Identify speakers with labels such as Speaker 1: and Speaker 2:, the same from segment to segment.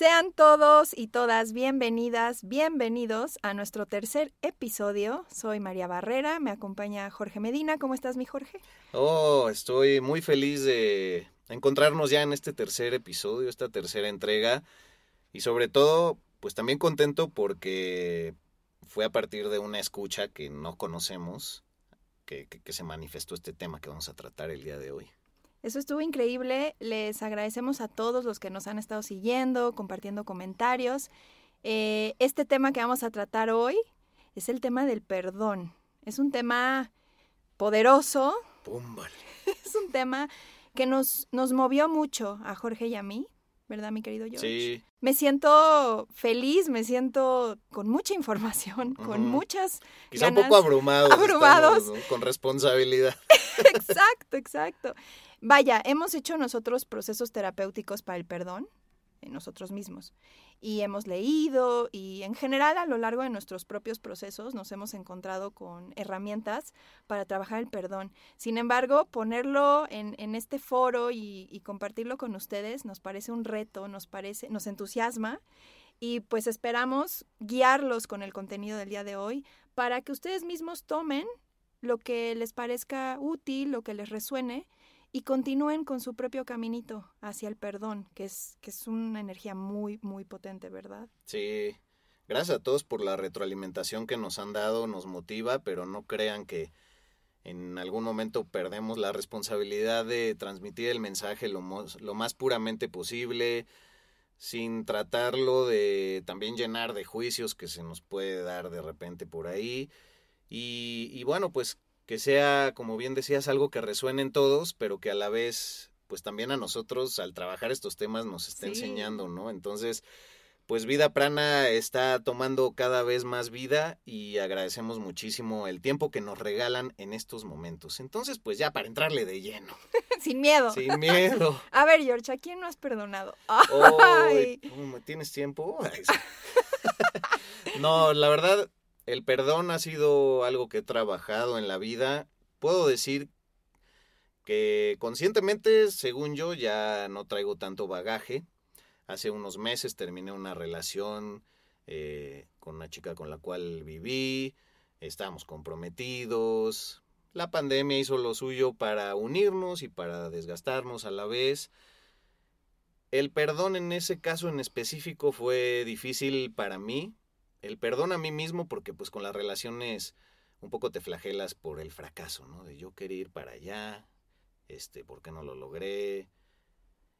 Speaker 1: Sean todos y todas bienvenidas, bienvenidos a nuestro tercer episodio. Soy María Barrera, me acompaña Jorge Medina. ¿Cómo estás, mi Jorge?
Speaker 2: Oh, estoy muy feliz de encontrarnos ya en este tercer episodio, esta tercera entrega. Y sobre todo, pues también contento porque fue a partir de una escucha que no conocemos que, que, se manifestó este tema que vamos a tratar el día de hoy.
Speaker 1: Eso estuvo increíble. Les agradecemos a todos los que nos han estado siguiendo, compartiendo comentarios. Eh, este tema que vamos a tratar hoy es el tema del perdón. Es un tema poderoso.
Speaker 2: Púmbale.
Speaker 1: Es un tema que nos, nos movió mucho a Jorge y a mí, ¿verdad, mi querido George?
Speaker 2: Sí.
Speaker 1: Me siento feliz, me siento con mucha información, con muchas
Speaker 2: Quizá un poco abrumados.
Speaker 1: Abrumados.
Speaker 2: estamos, ¿no? Con responsabilidad.
Speaker 1: exacto, exacto. Vaya, hemos hecho nosotros procesos terapéuticos para el perdón en nosotros mismos. Y hemos leído y en general a lo largo de nuestros propios procesos nos hemos encontrado con herramientas para trabajar el perdón. Sin embargo, ponerlo en, este foro y, y compartirlo con ustedes nos parece un reto, nos parece, nos entusiasma y pues esperamos guiarlos con el contenido del día de hoy para que ustedes mismos tomen lo que les parezca útil, lo que les resuene y continúen con su propio caminito hacia el perdón, que es, que es una energía muy, muy potente, ¿verdad?
Speaker 2: Sí. Gracias a todos por la retroalimentación que nos han dado, nos motiva, pero no crean que en algún momento perdemos la responsabilidad de transmitir el mensaje lo, más puramente posible, sin tratarlo de también llenar de juicios que se nos puede dar de repente por ahí. Y bueno, pues que sea, como bien decías, algo que resuene en todos, pero que a la vez, pues también a nosotros al trabajar estos temas nos está
Speaker 1: Sí.
Speaker 2: enseñando, ¿no? Entonces, pues Vida Prana está tomando cada vez más vida y agradecemos muchísimo el tiempo que nos regalan en estos momentos. Entonces, pues ya para entrarle de lleno,
Speaker 1: Sin miedo.
Speaker 2: sin miedo.
Speaker 1: A ver, George, ¿a quién no has perdonado?
Speaker 2: Ay,
Speaker 1: Ay.
Speaker 2: ¿cómo ¿Tienes tiempo? No, la verdad, el perdón ha sido algo que he trabajado en la vida. Puedo decir que conscientemente, según yo, ya no traigo tanto bagaje. Hace unos meses terminé una relación eh, con una chica con la cual viví. Estábamos comprometidos. La pandemia hizo lo suyo para unirnos y para desgastarnos a la vez. El perdón en ese caso en específico fue difícil para mí. El perdón a mí mismo porque pues con las relaciones un poco te flagelas por el fracaso, ¿no? De yo querer ir para allá, este, ¿por qué no lo logré?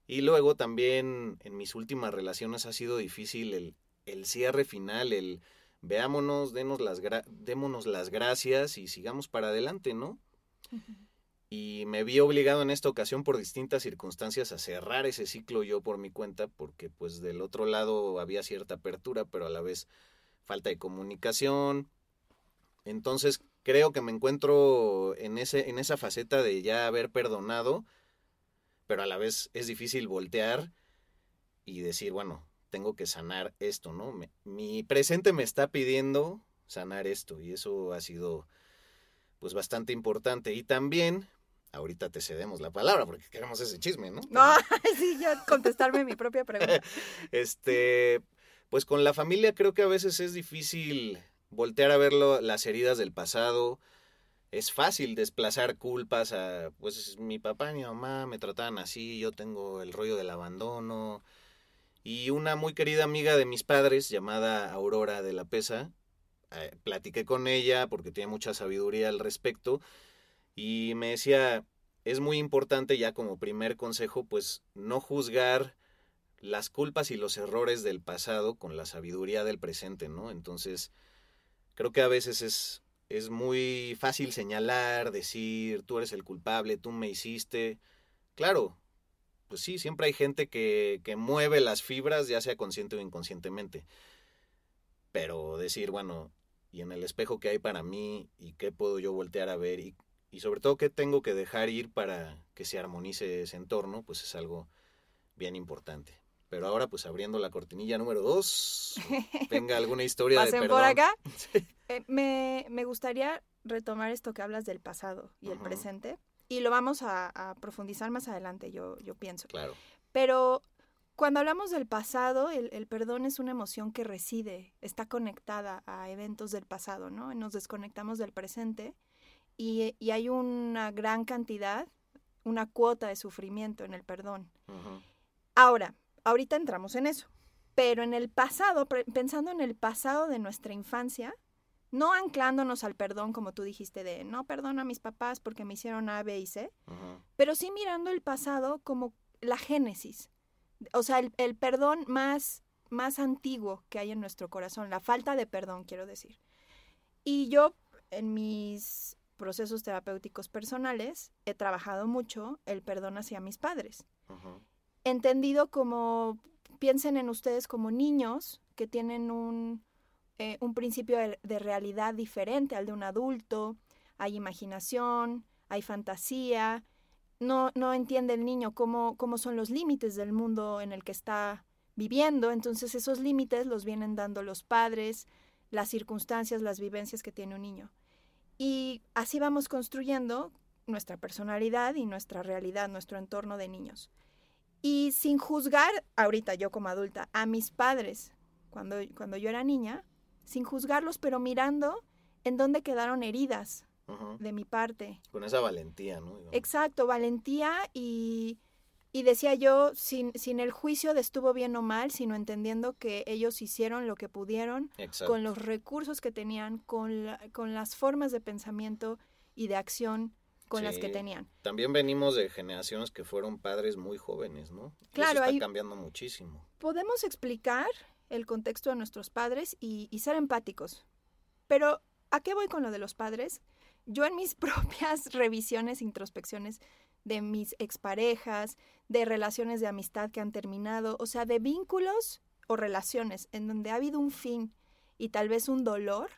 Speaker 2: Y luego también en mis últimas relaciones ha sido difícil el, el cierre final, el veámonos, denos las démonos las gracias y sigamos para adelante, ¿no? y me vi obligado en esta ocasión por distintas circunstancias a cerrar ese ciclo yo por mi cuenta porque pues del otro lado había cierta apertura pero a la vez falta de comunicación entonces creo que me encuentro en ese en esa faceta de ya haber perdonado pero a la vez es difícil voltear y decir bueno tengo que sanar esto no Me- mi presente me está pidiendo sanar esto y eso ha sido pues bastante importante y también ahorita te cedemos la palabra porque queremos ese chisme, ¿no?
Speaker 1: No, sí, ya contestarme mi propia pregunta.
Speaker 2: Este, pues con la familia creo que a veces es difícil voltear a ver las heridas del pasado. Es fácil desplazar culpas a, pues mi papá y mi mamá me trataban así, yo tengo el rollo del abandono. Y una muy querida amiga de mis padres, llamada Aurora de la Pesa, eh, platiqué con ella porque tiene mucha sabiduría al respecto y me decía, es muy importante ya como primer consejo, pues no juzgar las culpas y los errores del pasado con la sabiduría del presente, ¿no? Entonces, creo que a veces es, es muy fácil señalar, decir, tú eres el culpable, tú me hiciste. Claro, pues sí, siempre hay gente que, que mueve las fibras, ya sea consciente o inconscientemente. Pero decir, bueno, y en el espejo que hay para mí y qué puedo yo voltear a ver y, y sobre todo qué tengo que dejar ir para que se armonice ese entorno, pues es algo bien importante. Pero ahora, pues abriendo la cortinilla número dos, tenga alguna historia de perdón.
Speaker 1: por acá. Eh, me, me gustaría retomar esto que hablas del pasado y el
Speaker 2: Ujú.
Speaker 1: presente. Y lo vamos a, a profundizar más adelante, yo, yo pienso.
Speaker 2: Claro,
Speaker 1: Pero cuando hablamos del pasado, el, el perdón es una emoción que reside, está conectada a eventos del pasado, ¿no? Nos desconectamos del presente y, y hay una gran cantidad, una cuota de sufrimiento en el perdón.
Speaker 2: ujú,
Speaker 1: Ahora, ahorita entramos en eso, pero en el pasado, pensando en el pasado de nuestra infancia, no anclándonos al perdón, como tú dijiste, de no perdono a mis papás porque me hicieron A, B y C, pero sí mirando el pasado como la génesis, o sea, el, el perdón más, más antiguo que hay en nuestro corazón, la falta de perdón, quiero decir. Y yo, en mis procesos terapéuticos personales, he trabajado mucho el perdón hacia mis padres.
Speaker 2: Ujú,
Speaker 1: entendido como, piensen en ustedes como niños que tienen un, eh, un principio de, de realidad diferente al de un adulto, hay imaginación, hay fantasía, no, no entiende el niño cómo, cómo son los límites del mundo en el que está viviendo, entonces esos límites los vienen dando los padres, las circunstancias, las vivencias que tiene un niño. Y así vamos construyendo nuestra personalidad y nuestra realidad, nuestro entorno de niños. Y sin juzgar, ahorita yo como adulta, a mis padres, cuando, cuando yo era niña, sin juzgarlos, pero mirando en dónde quedaron heridas de mi parte.
Speaker 2: Con esa valentía, ¿no?
Speaker 1: Exacto, valentía y, y decía yo, sin, sin el juicio de estuvo bien o mal, sino entendiendo que ellos hicieron lo que pudieron
Speaker 2: Exacto.
Speaker 1: con los recursos que tenían, con, la- con las formas de pensamiento y de acción con las que
Speaker 2: Sí.
Speaker 1: tenían.
Speaker 2: También venimos de generaciones que fueron padres muy jóvenes, ¿no?
Speaker 1: Claro,
Speaker 2: eso está
Speaker 1: hay-
Speaker 2: cambiando muchísimo.
Speaker 1: podemos explicar el contexto de nuestros padres y, y ser empáticos. Pero, ¿a qué voy con lo de los padres? Yo en mis propias revisiones, introspecciones de mis exparejas, de relaciones de amistad que han terminado, o sea, de vínculos o relaciones en donde ha habido un fin y tal vez un dolor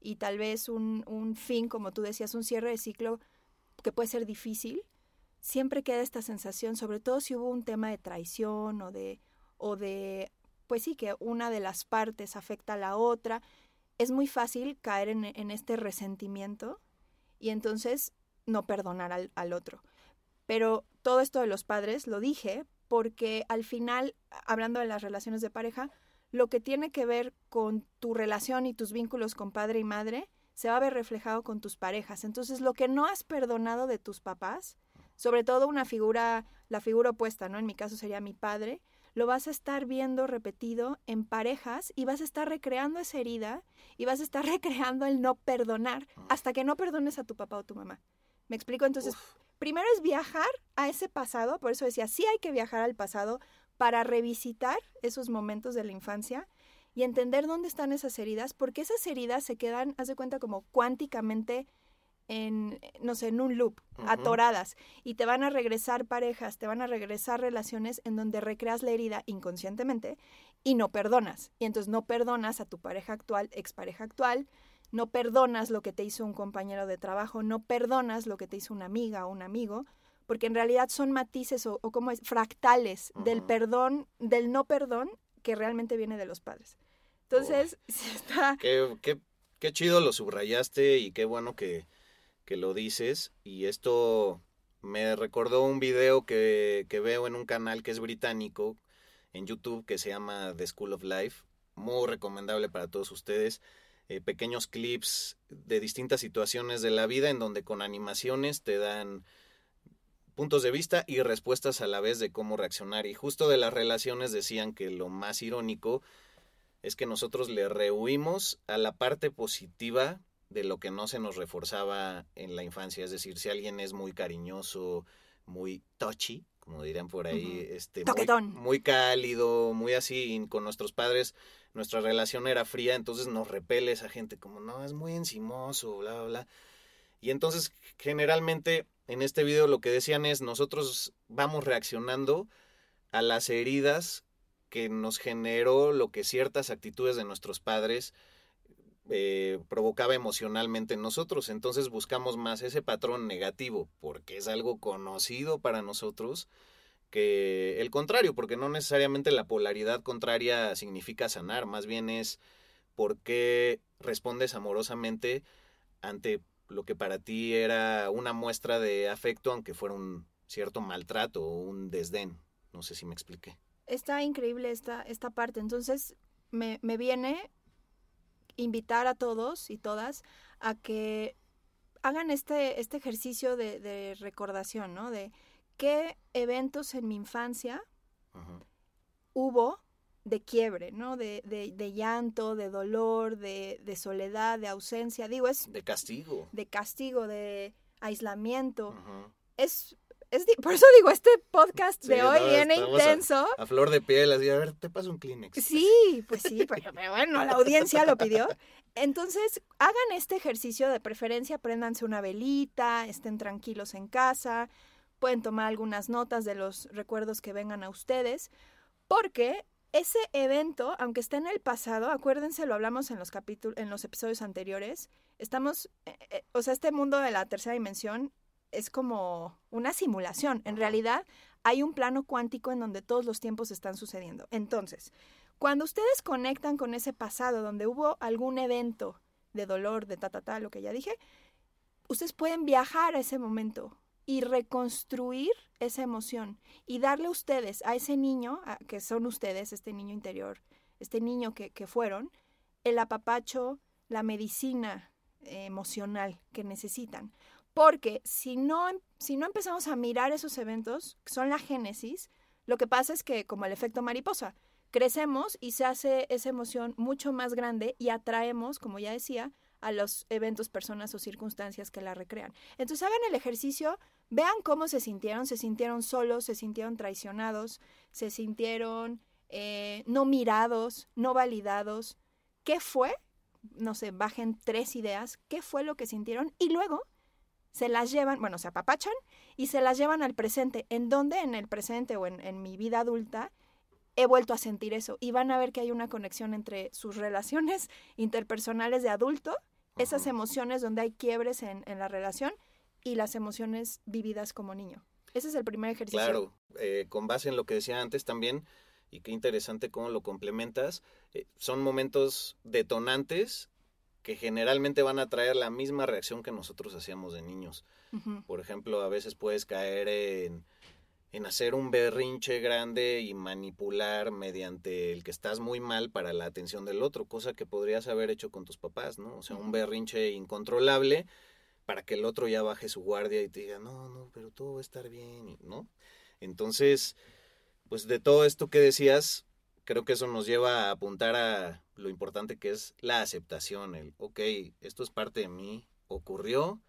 Speaker 1: y tal vez un, un fin, como tú decías, un cierre de ciclo que puede ser difícil, siempre queda esta sensación, sobre todo si hubo un tema de traición o de, o de, pues sí, que una de las partes afecta a la otra, es muy fácil caer en, en este resentimiento y entonces no perdonar al, al otro. Pero todo esto de los padres lo dije porque al final, hablando de las relaciones de pareja, lo que tiene que ver con tu relación y tus vínculos con padre y madre se va a ver reflejado con tus parejas. Entonces, lo que no has perdonado de tus papás, sobre todo una figura, la figura opuesta, ¿no? En mi caso sería mi padre, lo vas a estar viendo repetido en parejas y vas a estar recreando esa herida y vas a estar recreando el no perdonar hasta que no perdones a tu papá o tu mamá. ¿Me explico? Entonces,
Speaker 2: Uf,
Speaker 1: primero es viajar a ese pasado, por eso decía, sí hay que viajar al pasado para revisitar esos momentos de la infancia y entender dónde están esas heridas, porque esas heridas se quedan, haz de cuenta, como cuánticamente en, no sé, en un loop, atoradas, y te van a regresar parejas, te van a regresar relaciones en donde recreas la herida inconscientemente y no perdonas. Y entonces no perdonas a tu pareja actual, expareja actual, no perdonas lo que te hizo un compañero de trabajo, no perdonas lo que te hizo una amiga o un amigo, porque en realidad son matices o, o como es, fractales del perdón, del no perdón que realmente viene de los padres. Entonces, sí está...
Speaker 2: qué, qué, qué chido lo subrayaste y qué bueno que, que lo dices. Y esto me recordó un video que, que veo en un canal que es británico en YouTube que se llama The School of Life. Muy recomendable para todos ustedes. Eh, pequeños clips de distintas situaciones de la vida en donde con animaciones te dan puntos de vista y respuestas a la vez de cómo reaccionar. Y justo de las relaciones decían que lo más irónico es que nosotros le rehuimos a la parte positiva de lo que no se nos reforzaba en la infancia. Es decir, si alguien es muy cariñoso, muy touchy, como dirían por ahí, este, muy, muy cálido, muy así, y con nuestros padres nuestra relación era fría, entonces nos repele esa gente como, no, es muy encimoso, bla, bla, bla. Y entonces generalmente en este video lo que decían es, nosotros vamos reaccionando a las heridas que nos generó lo que ciertas actitudes de nuestros padres eh, provocaba emocionalmente en nosotros. Entonces buscamos más ese patrón negativo, porque es algo conocido para nosotros, que el contrario, porque no necesariamente la polaridad contraria significa sanar, más bien es por qué respondes amorosamente ante lo que para ti era una muestra de afecto, aunque fuera un cierto maltrato o un desdén. No sé si me expliqué.
Speaker 1: Está increíble esta, esta parte. Entonces, me, me viene invitar a todos y todas a que hagan este, este ejercicio de, de recordación, ¿no? De qué eventos en mi infancia hubo de quiebre, ¿no? De, de, de llanto, de dolor, de, de, soledad, de ausencia. Digo, es...
Speaker 2: De castigo.
Speaker 1: De castigo, de aislamiento. Es... Es, por eso digo, este podcast de hoy viene intenso.
Speaker 2: A, flor de piel, así, a ver, te paso un Kleenex.
Speaker 1: Sí, pues sí, pero, bueno, la audiencia lo pidió. Entonces, hagan este ejercicio de preferencia, préndanse una velita, estén tranquilos en casa, pueden tomar algunas notas de los recuerdos que vengan a ustedes, porque ese evento, aunque esté en el pasado, acuérdense, lo hablamos en los capítulos, en los episodios anteriores, estamos, eh, eh, o sea, este mundo de la tercera dimensión es como una simulación. En realidad, hay un plano cuántico en donde todos los tiempos están sucediendo. Entonces, cuando ustedes conectan con ese pasado donde hubo algún evento de dolor, de ta, ta, ta, lo que ya dije, ustedes pueden viajar a ese momento y reconstruir esa emoción y darle a ustedes, a ese niño, que son ustedes, este niño interior, este niño que, que fueron, el apapacho, la medicina eh, emocional que necesitan. Porque si no, em, si no empezamos a mirar esos eventos, que son la génesis, lo que pasa es que, como el efecto mariposa, crecemos y se hace esa emoción mucho más grande y atraemos, como ya decía, a los eventos, personas o circunstancias que la recrean. Entonces hagan el ejercicio, vean cómo se sintieron, se sintieron solos, se sintieron traicionados, se sintieron eh, no mirados, no validados. ¿Qué fue? No sé, bajen tres ideas, ¿qué fue lo que sintieron? Y luego se las llevan, bueno, se apapachan y se las llevan al presente. ¿En dónde? En el presente o en, en mi vida adulta he vuelto a sentir eso. Y van a ver que hay una conexión entre sus relaciones interpersonales de adulto esas emociones donde hay quiebres en, en, la relación y las emociones vividas como niño. Ese es el primer ejercicio.
Speaker 2: Claro, eh, con base en lo que decía antes también, y qué interesante cómo lo complementas, eh, son momentos detonantes que generalmente van a traer la misma reacción que nosotros hacíamos de niños. Por ejemplo, a veces puedes caer en en hacer un berrinche grande y manipular mediante el que estás muy mal para la atención del otro, cosa que podrías haber hecho con tus papás, ¿no? O sea, un berrinche incontrolable para que el otro ya baje su guardia y te diga, no, no, pero todo va a estar bien, ¿no? Entonces, pues de todo esto que decías, creo que eso nos lleva a apuntar a lo importante que es la aceptación, el, ok, esto es parte de mí, ocurrió,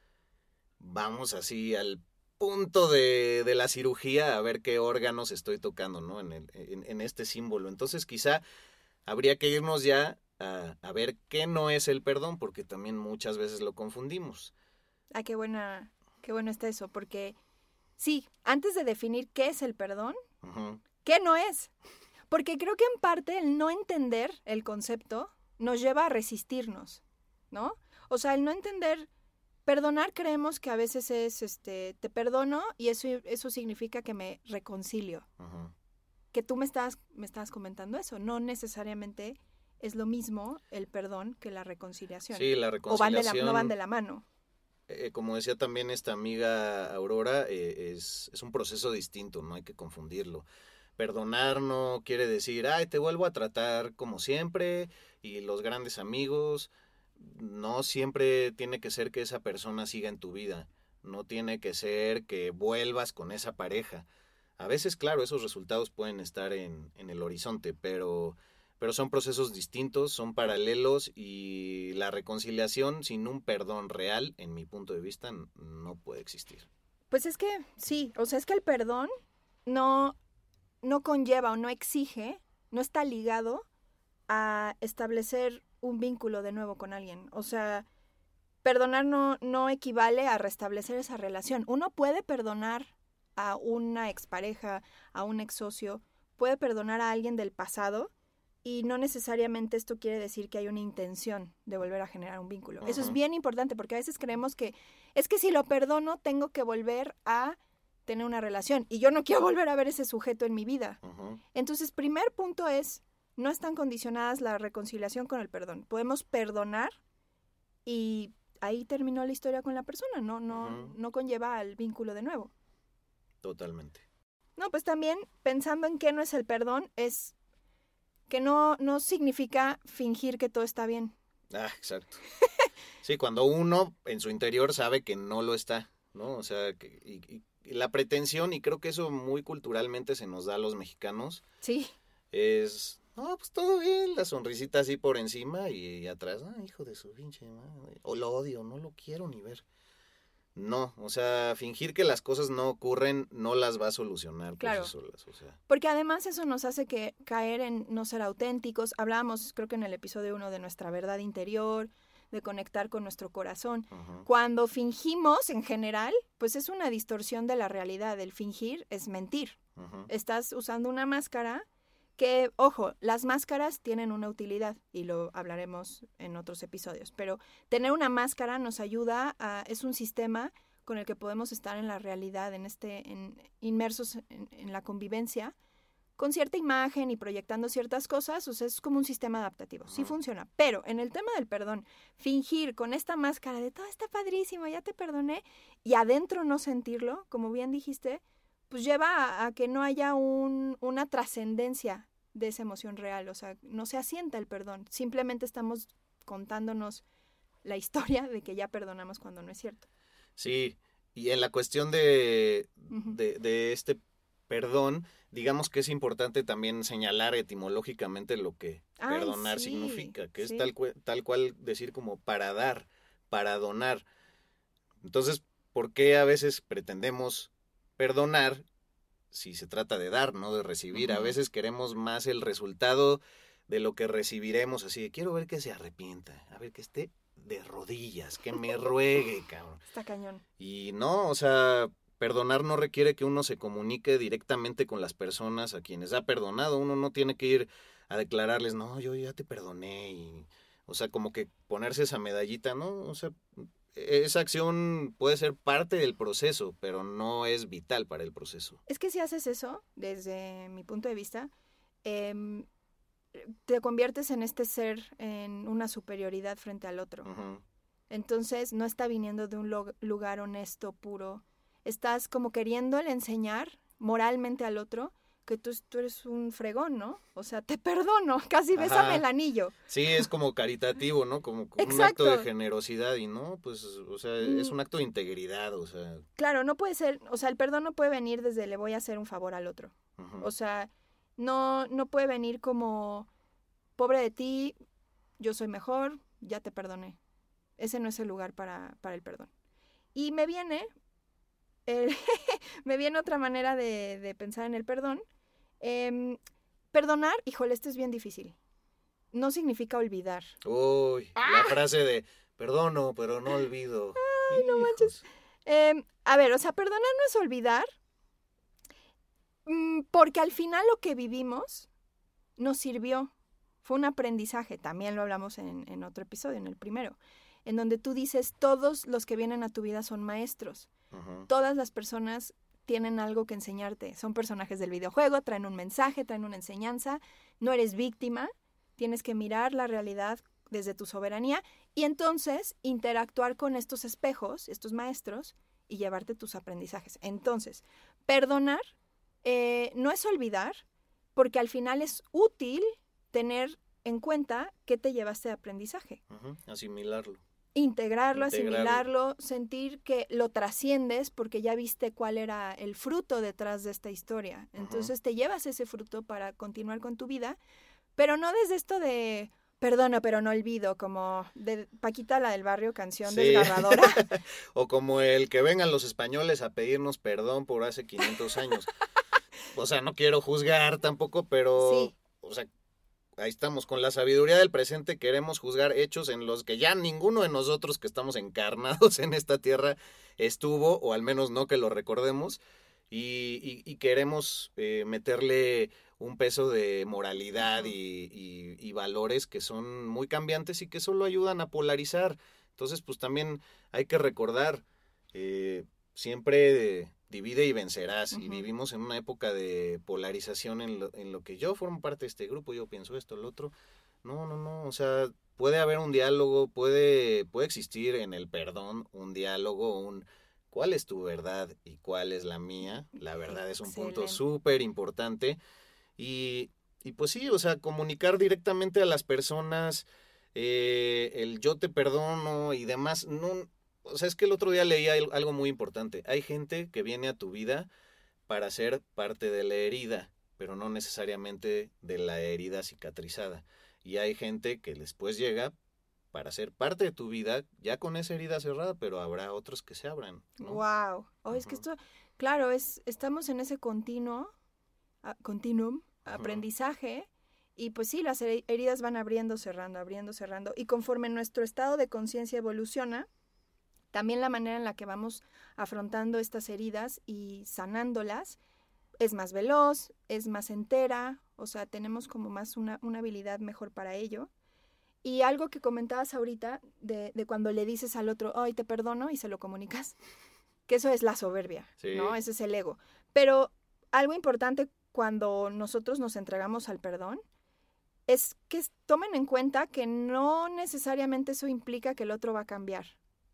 Speaker 2: vamos así al punto de, de, la cirugía a ver qué órganos estoy tocando, ¿no? En, el, en, en este símbolo. Entonces quizá habría que irnos ya a, a, ver qué no es el perdón, porque también muchas veces lo confundimos.
Speaker 1: Ah, qué buena, qué bueno está eso, porque sí, antes de definir qué es el perdón, uh -huh. ¿qué no es? Porque creo que en parte el no entender el concepto nos lleva a resistirnos, ¿no? O sea, el no entender Perdonar creemos que a veces es, este, te perdono y eso, eso significa que me reconcilio. Que tú me estás, me estás comentando eso. No necesariamente es lo mismo el perdón que la reconciliación.
Speaker 2: Sí, la reconciliación.
Speaker 1: O van de la, no van de la mano.
Speaker 2: Eh, como decía también esta amiga Aurora, eh, es, es un proceso distinto, no hay que confundirlo. Perdonar no quiere decir, ay, te vuelvo a tratar como siempre y los grandes amigos no siempre tiene que ser que esa persona siga en tu vida, no tiene que ser que vuelvas con esa pareja. A veces, claro, esos resultados pueden estar en, en el horizonte, pero, pero son procesos distintos, son paralelos y la reconciliación sin un perdón real, en mi punto de vista, no puede existir.
Speaker 1: Pues es que sí, o sea, es que el perdón no, no conlleva o no exige, no está ligado a establecer un vínculo de nuevo con alguien. O sea, perdonar no, no equivale a restablecer esa relación. Uno puede perdonar a una expareja, a un ex socio, puede perdonar a alguien del pasado y no necesariamente esto quiere decir que hay una intención de volver a generar un vínculo. Eso es bien importante porque a veces creemos que es que si lo perdono tengo que volver a tener una relación y yo no quiero volver a ver ese sujeto en mi vida.
Speaker 2: Ujú.
Speaker 1: Entonces, primer punto es, no están condicionadas la reconciliación con el perdón. Podemos perdonar y ahí terminó la historia con la persona, no, no,
Speaker 2: Ujú.
Speaker 1: no conlleva al vínculo de nuevo.
Speaker 2: Totalmente.
Speaker 1: No, pues también pensando en qué no es el perdón, es que no, no significa fingir que todo está bien.
Speaker 2: Ah, exacto. Sí, cuando uno en su interior sabe que no lo está, ¿no? O sea, que, y- y la pretensión, y creo que eso muy culturalmente se nos da a los mexicanos,
Speaker 1: Sí,
Speaker 2: es, no, pues todo bien, la sonrisita así por encima y, atrás, ah, hijo de su pinche madre, o lo odio, no lo quiero ni ver. No, o sea, fingir que las cosas no ocurren no las va a solucionar por
Speaker 1: Claro.
Speaker 2: sí solas, o sea.
Speaker 1: porque además eso nos hace que caer en no ser auténticos. Hablábamos, creo que en el episodio uno, de nuestra verdad interior, de conectar con nuestro corazón. Cuando fingimos en general, pues es una distorsión de la realidad. El fingir es mentir. Estás usando una máscara que, ojo, las máscaras tienen una utilidad y lo hablaremos en otros episodios, pero tener una máscara nos ayuda a, es un sistema con el que podemos estar en la realidad, en este, en, inmersos en, en la convivencia, con cierta imagen y proyectando ciertas cosas, o sea, es como un sistema adaptativo, sí funciona. Pero en el tema del perdón, fingir con esta máscara de todo está padrísimo, ya te perdoné, y adentro no sentirlo, como bien dijiste, pues lleva a, a que no haya un, una trascendencia de esa emoción real, o sea, no se asienta el perdón, simplemente estamos contándonos la historia de que ya perdonamos cuando no es cierto.
Speaker 2: Sí, y en la cuestión de, de este perdón, digamos que es importante también señalar etimológicamente lo que
Speaker 1: Ay,
Speaker 2: perdonar
Speaker 1: sí,
Speaker 2: significa, que
Speaker 1: sí.
Speaker 2: es tal, tal cual decir como para dar, para donar. Entonces, ¿por qué a veces pretendemos perdonar si se trata de dar, no de recibir? A veces queremos más el resultado de lo que recibiremos, así de quiero ver que se arrepienta, a ver que esté de rodillas, que me ruegue, cabrón.
Speaker 1: Está cañón.
Speaker 2: Y no, o sea, perdonar no requiere que uno se comunique directamente con las personas a quienes ha perdonado. Uno no tiene que ir a declararles, no, yo ya te perdoné. Y, o sea, como que ponerse esa medallita, ¿no? O sea, esa acción puede ser parte del proceso, pero no es vital para el proceso.
Speaker 1: Es que si haces eso, desde mi punto de vista, em, te conviertes en este ser en una superioridad frente al otro. Entonces no está viniendo de un lugar honesto, puro. Estás como queriéndole enseñar moralmente al otro que tú, tú eres un fregón, ¿no? O sea, te perdono, casi
Speaker 2: Ajá.
Speaker 1: bésame el anillo.
Speaker 2: Sí, es como caritativo, ¿no? Como un acto de generosidad y no, pues, o sea, es
Speaker 1: Mm.
Speaker 2: un acto de integridad, o sea.
Speaker 1: Claro, no puede ser, o sea, el perdón no puede venir desde le voy a hacer un favor al otro. O sea, no, no puede venir como, pobre de ti, yo soy mejor, ya te perdoné. Ese no es el lugar para, para el perdón. Y me viene, el- me viene otra manera de, de pensar en el perdón. Em, perdonar, híjole, esto es bien difícil. No significa olvidar.
Speaker 2: Uy,
Speaker 1: ¡Ah!
Speaker 2: la frase de perdono, pero no olvido. Ay,
Speaker 1: no manches. Em, a ver, o sea, perdonar no es olvidar, mm, porque al final lo que vivimos nos sirvió. Fue un aprendizaje, también lo hablamos en, en otro episodio, en el primero, en donde tú dices, todos los que vienen a tu vida son maestros, todas las personas tienen algo que enseñarte, son personajes del videojuego, traen un mensaje, traen una enseñanza, no eres víctima, tienes que mirar la realidad desde tu soberanía y entonces interactuar con estos espejos, estos maestros, y llevarte tus aprendizajes. Entonces, perdonar eh, no es olvidar, porque al final es útil tener en cuenta qué te llevaste de aprendizaje.
Speaker 2: Asimilarlo.
Speaker 1: Integrarlo, asimilarlo, sentir que lo trasciendes porque ya viste cuál era el fruto detrás de esta historia. Entonces te llevas ese fruto para continuar con tu vida, pero no desde esto de perdono pero no olvido, como de Paquita la del barrio, canción
Speaker 2: Sí.
Speaker 1: desgarradora.
Speaker 2: O como el que vengan los españoles a pedirnos perdón por hace 500 años. O sea, no quiero juzgar tampoco, pero,
Speaker 1: Sí.
Speaker 2: o sea, ahí estamos, con la sabiduría del presente queremos juzgar hechos en los que ya ninguno de nosotros que estamos encarnados en esta tierra estuvo, o al menos no que lo recordemos, y, queremos eh, meterle un peso de moralidad y, valores que son muy cambiantes y que solo ayudan a polarizar. Entonces, pues también hay que recordar, eh, siempre divide y vencerás. Y vivimos en una época de polarización en lo, en lo que yo formo parte de este grupo, yo pienso esto, el otro. No, no, no, o sea, puede haber un diálogo, puede, puede existir en el perdón un diálogo, un cuál es tu verdad y cuál es la mía. La verdad es un punto súper importante. Y, y, pues sí, o sea, comunicar directamente a las personas, eh, el yo te perdono y demás, no, o sea, es que el otro día leía algo muy importante. Hay gente que viene a tu vida para ser parte de la herida, pero no necesariamente de la herida cicatrizada. Y hay gente que después llega para ser parte de tu vida ya con esa herida cerrada, pero habrá otros que se abran.
Speaker 1: Wow. Oh, es que esto, claro, es estamos en ese continuo, uh, continuum, aprendizaje y pues sí, las heridas van abriendo, cerrando, abriendo, cerrando y conforme nuestro estado de conciencia evoluciona, también la manera en la que vamos afrontando estas heridas y sanándolas es más veloz, es más entera, o sea, tenemos como más una, habilidad mejor para ello. Y algo que comentabas ahorita de, de, cuando le dices al otro, ay, te perdono y se lo comunicas, que eso es la soberbia, ¿no? Ese es el ego. Pero algo importante cuando nosotros nos entregamos al perdón es que tomen en cuenta que no necesariamente eso implica que el otro va a cambiar.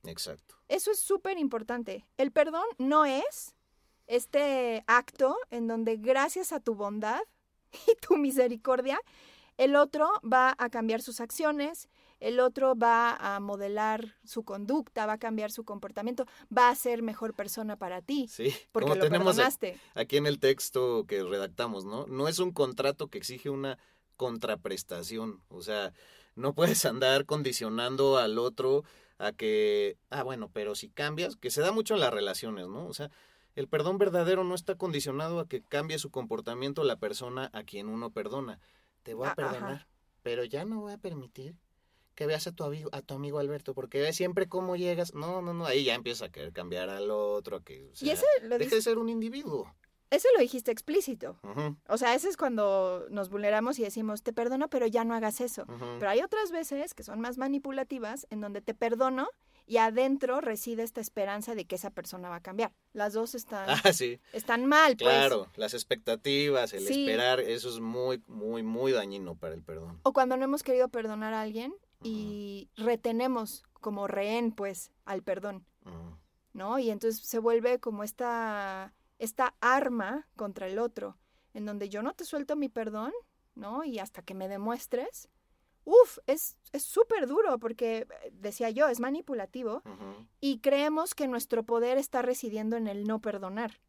Speaker 2: Exacto.
Speaker 1: Eso es súper importante. El perdón no es este acto en donde gracias a tu bondad y tu misericordia, el otro va a cambiar sus acciones, el otro va a modelar su conducta, va a cambiar su comportamiento, va a ser mejor persona para ti.
Speaker 2: Sí,
Speaker 1: porque lo tenemos perdonaste.
Speaker 2: aquí en el texto que redactamos, ¿no? No es un contrato que exige una contraprestación, o sea, no puedes andar condicionando al otro a que, ah, bueno, pero si cambias, que se da mucho en las relaciones, ¿no? O sea, el perdón verdadero no está condicionado a que cambie su comportamiento la persona a quien uno perdona. Te voy a ah, perdonar, pero ya no voy a permitir que veas a tu amigo, a tu amigo Alberto, porque ves siempre cómo llegas. No, no, no, ahí ya empieza a querer cambiar al otro, a que
Speaker 1: ¿Y ese lo
Speaker 2: deje de ser un individuo.
Speaker 1: Eso lo dijiste explícito. O sea, ese es cuando nos vulneramos y decimos, te perdono, pero ya no hagas eso. Pero hay otras veces que son más manipulativas, en donde te perdono y adentro reside esta esperanza de que esa persona va a cambiar. Las dos están,
Speaker 2: ah, sí.
Speaker 1: están mal.
Speaker 2: Pues. Claro, las expectativas, el esperar, eso es muy, muy, muy dañino para el perdón.
Speaker 1: O cuando no hemos querido perdonar a alguien y retenemos como rehén, pues, al perdón. ¿No? Y entonces se vuelve como esta esta arma contra el otro, en donde yo no te suelto mi perdón, ¿no? Y hasta que me demuestres, uf, es súper duro porque, eh, decía yo, es manipulativo y creemos que nuestro poder está residiendo en el no perdonar.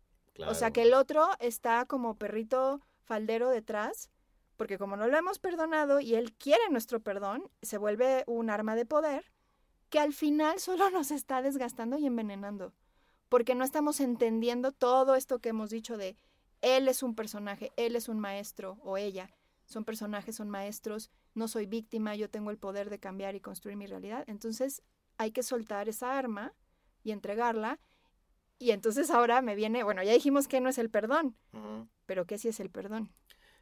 Speaker 1: O sea, que el otro está como perrito faldero detrás, porque como no lo hemos perdonado y él quiere nuestro perdón, se vuelve un arma de poder que al final solo nos está desgastando y envenenando porque no estamos entendiendo todo esto que hemos dicho de él es un personaje, él es un maestro o ella. Son personajes, son maestros, no soy víctima, yo tengo el poder de cambiar y construir mi realidad. Entonces hay que soltar esa arma y entregarla. Y entonces ahora me viene, bueno, ya dijimos que no es el perdón, pero que sí es el perdón.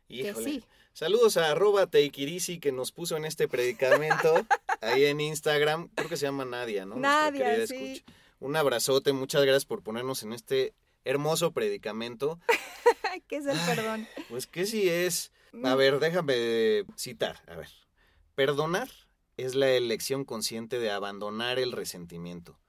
Speaker 1: Que sí.
Speaker 2: Saludos a arroba teikirisi que nos puso en este predicamento ahí en Instagram. Creo que se llama Nadia, ¿no?
Speaker 1: Nadia, sí.
Speaker 2: Un abrazote, muchas gracias por ponernos en este hermoso predicamento.
Speaker 1: ¿Qué es el perdón?
Speaker 2: Pues que sí es. A mm. ver, déjame citar. A ver. Perdonar es la elección consciente de abandonar el resentimiento.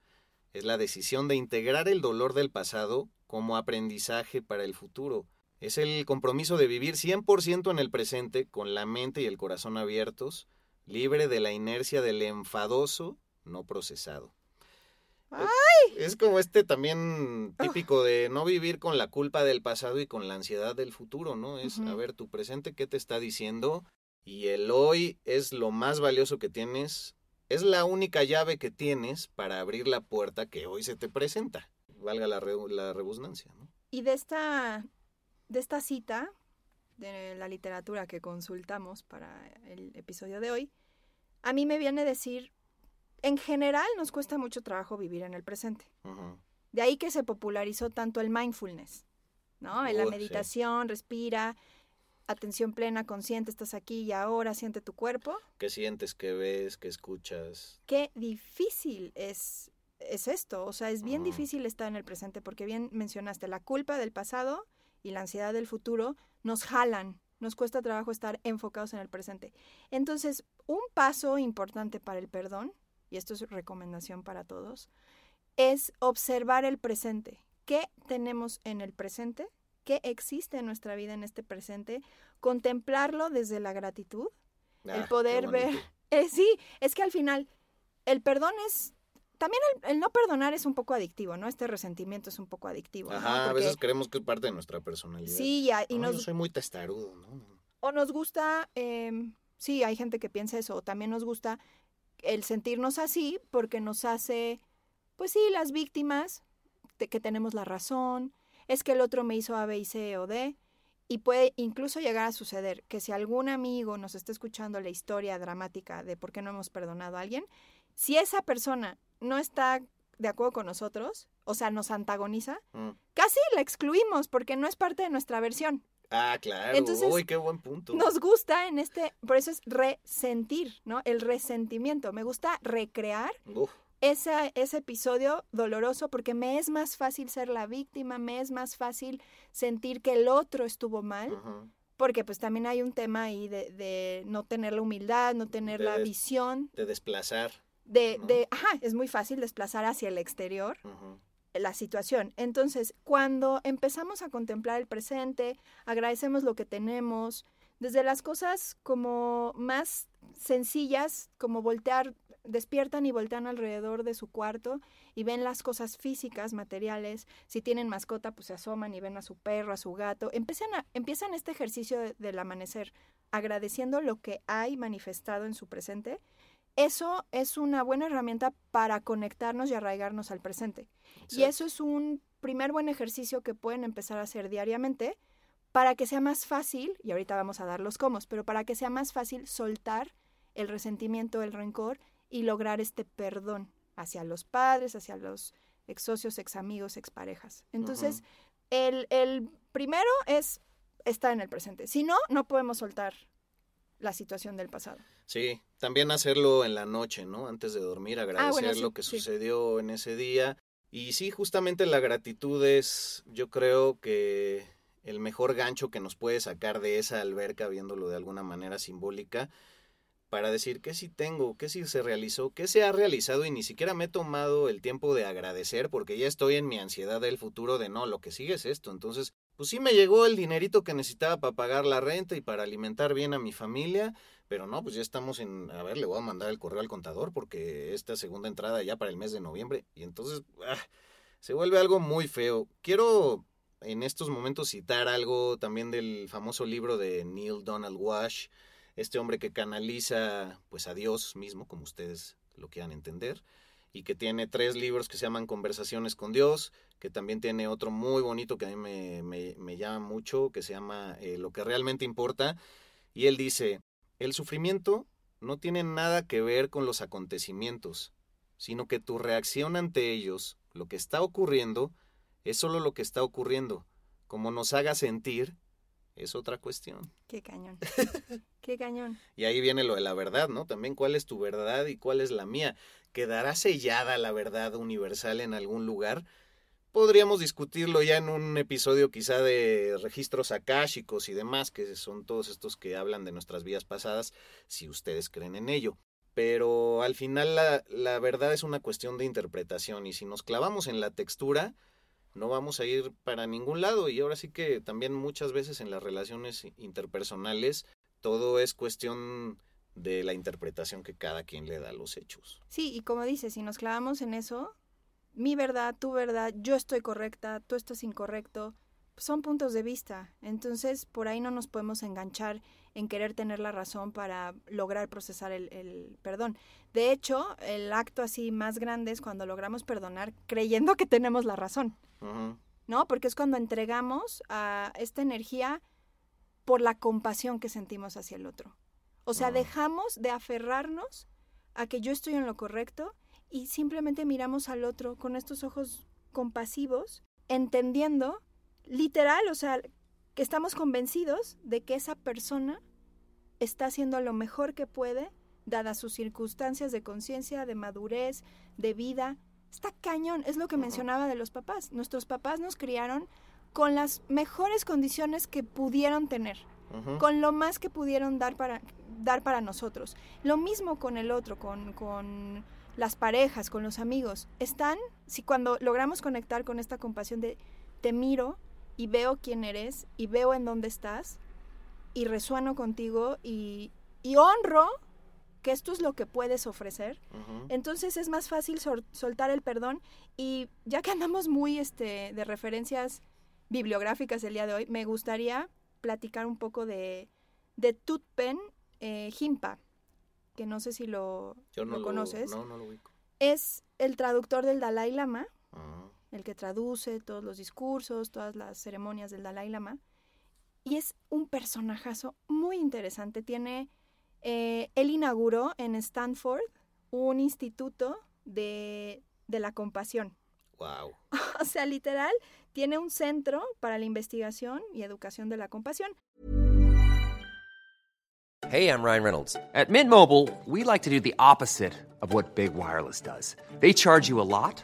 Speaker 2: Es la decisión de integrar el dolor del pasado como aprendizaje para el futuro. Es el compromiso de vivir 100% en el presente con la mente y el corazón abiertos, libre de la inercia del enfadoso no procesado. Es como este también típico de no vivir con la culpa del pasado y con la ansiedad del futuro, ¿no? Es, a ver, tu presente, ¿qué te está diciendo? Y el hoy es lo más valioso que tienes, es la única llave que tienes para abrir la puerta que hoy se te presenta, valga la, la rebusnancia, ¿no?
Speaker 1: Y de esta, de esta cita de la literatura que consultamos para el episodio de hoy, a mí me viene a decir, en general nos cuesta mucho trabajo vivir en el presente. De ahí que se popularizó tanto el mindfulness, ¿no? En la
Speaker 2: sí.
Speaker 1: meditación, respira, atención plena, consciente, estás aquí y ahora, siente tu cuerpo.
Speaker 2: ¿Qué sientes, qué ves, qué escuchas?
Speaker 1: Qué difícil es, es esto, o sea, es bien difícil estar en el presente porque bien mencionaste, la culpa del pasado y la ansiedad del futuro nos jalan, nos cuesta trabajo estar enfocados en el presente. Entonces, un paso importante para el perdón, y esto es recomendación para todos, es observar el presente. ¿Qué tenemos en el presente? ¿Qué existe en nuestra vida en este presente? Contemplarlo desde la gratitud
Speaker 2: Ah,
Speaker 1: el
Speaker 2: qué
Speaker 1: poder ver. Eh, sí, es que al final el perdón es. También el, el no perdonar es un poco adictivo, ¿no? Este resentimiento es un poco adictivo. ¿no?
Speaker 2: Ajá, a veces creemos que es parte de nuestra personalidad.
Speaker 1: Sí, y, a- y
Speaker 2: No,
Speaker 1: nos,
Speaker 2: Yo soy muy testarudo, ¿no?
Speaker 1: o nos gusta. em, sí, hay gente que piensa eso. O también nos gusta el sentirnos así porque nos hace. Pues sí, las víctimas, de que tenemos la razón. Es que el otro me hizo A, B y C o D. Y puede incluso llegar a suceder que si algún amigo nos está escuchando la historia dramática de por qué no hemos perdonado a alguien, si esa persona no está de acuerdo con nosotros, o sea, nos antagoniza,
Speaker 2: Mm.
Speaker 1: casi la excluimos porque no es parte de nuestra versión.
Speaker 2: Ah, claro.
Speaker 1: Entonces,
Speaker 2: Uy, qué buen punto.
Speaker 1: Nos gusta en este, por eso es resentir, ¿no? El resentimiento. Me gusta recrear
Speaker 2: Uf,
Speaker 1: esa, ese episodio doloroso porque me es más fácil ser la víctima, me es más fácil sentir que el otro estuvo mal, porque pues también hay un tema ahí de, de no tener la humildad, no tener
Speaker 2: De
Speaker 1: la visión,
Speaker 2: De desplazar.
Speaker 1: de,
Speaker 2: ¿no?
Speaker 1: de, ajá, es muy fácil desplazar hacia el exterior. La situación. Entonces, cuando empezamos a contemplar el presente, agradecemos lo que tenemos, desde las cosas como más sencillas, como voltear, despiertan y voltean alrededor de su cuarto y ven las cosas físicas, materiales. Si tienen mascota, pues se asoman y ven a su perro, a su gato. Empiezan, a, empiezan este ejercicio de- del amanecer, agradeciendo lo que hay manifestado en su presente. Eso es una buena herramienta para conectarnos y arraigarnos al presente. Y eso es un primer buen ejercicio que pueden empezar a hacer diariamente para que sea más fácil, y ahorita vamos a dar los cómo, pero para que sea más fácil soltar el resentimiento, el rencor y lograr este perdón hacia los padres, hacia los ex socios, ex amigos, ex parejas. Entonces, el, el primero es estar en el presente. Si no, no podemos soltar la situación del pasado.
Speaker 2: Sí, también hacerlo en la noche, ¿no? Antes de dormir, agradecer
Speaker 1: Ah, bueno, sí,
Speaker 2: lo que
Speaker 1: sí.
Speaker 2: sucedió en ese día. Y sí, justamente la gratitud es, yo creo que el mejor gancho que nos puede sacar de esa alberca, viéndolo de alguna manera simbólica, para decir qué sí tengo, qué sí se realizó, qué se ha realizado y ni siquiera me he tomado el tiempo de agradecer porque ya estoy en mi ansiedad del futuro de no, lo que sigue es esto. Entonces, pues sí me llegó el dinerito que necesitaba para pagar la renta y para alimentar bien a mi familia, pero no, pues ya estamos en, a ver, le voy a mandar el correo al contador porque esta segunda entrada ya para el mes de noviembre y entonces ah, se vuelve algo muy feo. Quiero en estos momentos citar algo también del famoso libro de Neil Donald Walsh, este hombre que canaliza pues a Dios mismo, como ustedes lo quieran entender, y que tiene tres libros que se llaman Conversaciones con Dios, que también tiene otro muy bonito que a mí me, me- llama mucho, que se llama eh, Lo que realmente importa, y él dice, el sufrimiento no tiene nada que ver con los acontecimientos, sino que tu reacción ante ellos, lo que está ocurriendo, es solo lo que está ocurriendo. Como nos haga sentir, es otra cuestión.
Speaker 1: Qué cañón. Qué cañón.
Speaker 2: Y ahí viene lo de la verdad, ¿no? También cuál es tu verdad y cuál es la mía. ¿Quedará sellada la verdad universal en algún lugar? Podríamos discutirlo ya en un episodio quizá de registros akáshicos y demás, que son todos estos que hablan de nuestras vidas pasadas, si ustedes creen en ello. Pero al final la, la verdad es una cuestión de interpretación y si nos clavamos en la textura, no vamos a ir para ningún lado. Y ahora sí que también muchas veces en las relaciones interpersonales todo es cuestión de la interpretación que cada quien le da a los hechos.
Speaker 1: Sí, y como dices, si nos clavamos en eso, mi verdad, tu verdad, yo estoy correcta, tú estás incorrecto, son puntos de vista. Entonces, por ahí no nos podemos enganchar en querer tener la razón para lograr procesar el, el perdón. De hecho, el acto así más grande es cuando logramos perdonar creyendo que tenemos la razón. ¿no? Porque es cuando entregamos a esta energía por la compasión que sentimos hacia el otro. O sea,
Speaker 2: Ah.
Speaker 1: dejamos de aferrarnos a que yo estoy en lo correcto y simplemente miramos al otro con estos ojos compasivos, entendiendo, literal, o sea, que estamos convencidos de que esa persona está haciendo lo mejor que puede, dadas sus circunstancias de conciencia, de madurez, de vida. Está cañón, es lo que mencionaba de los papás. Nuestros papás nos criaron con las mejores condiciones que pudieron tener con lo más que pudieron dar para, dar para nosotros. Lo mismo con el otro, con, con las parejas, con los amigos. Están, si cuando logramos conectar con esta compasión de te miro y veo quién eres y veo en dónde estás y resueno contigo y, y honro que esto es lo que puedes ofrecer, entonces es más fácil sol- soltar el perdón y ya que andamos muy este, de referencias bibliográficas el día de hoy, me gustaría platicar un poco de, de Tutpen eh, que no sé si lo,
Speaker 2: Yo no
Speaker 1: lo
Speaker 2: lo
Speaker 1: conoces.
Speaker 2: No, no lo ubico.
Speaker 1: Es el traductor del Dalai Lama,
Speaker 2: Ah,
Speaker 1: el que traduce todos los discursos, todas las ceremonias del Dalai Lama. Y es un personajazo muy interesante. Tiene, eh, él inauguró en Stanford un instituto de, de la compasión.
Speaker 2: wow.
Speaker 1: O sea, literal, tiene un centro para la investigación y educación de la compasión.
Speaker 3: Hey, I'm Ryan Reynolds. At Mint Mobile, we like to do the opposite of what Big Wireless does. They charge you a lot,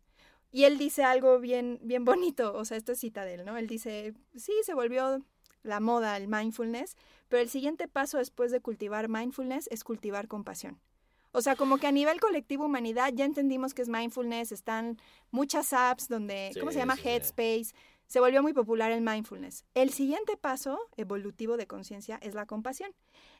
Speaker 1: Y él dice algo bien, bien bonito, o sea, esto es cita de él, ¿no? Él dice, sí, se volvió la moda el mindfulness, pero el siguiente paso después de cultivar mindfulness es cultivar compasión. O sea, como que a nivel colectivo humanidad ya entendimos que es mindfulness, están muchas apps donde, ¿cómo
Speaker 2: Sí,
Speaker 1: se llama?
Speaker 2: sí, sí.
Speaker 1: Headspace. Se volvió muy popular el mindfulness. El siguiente paso evolutivo de conciencia es la compasión.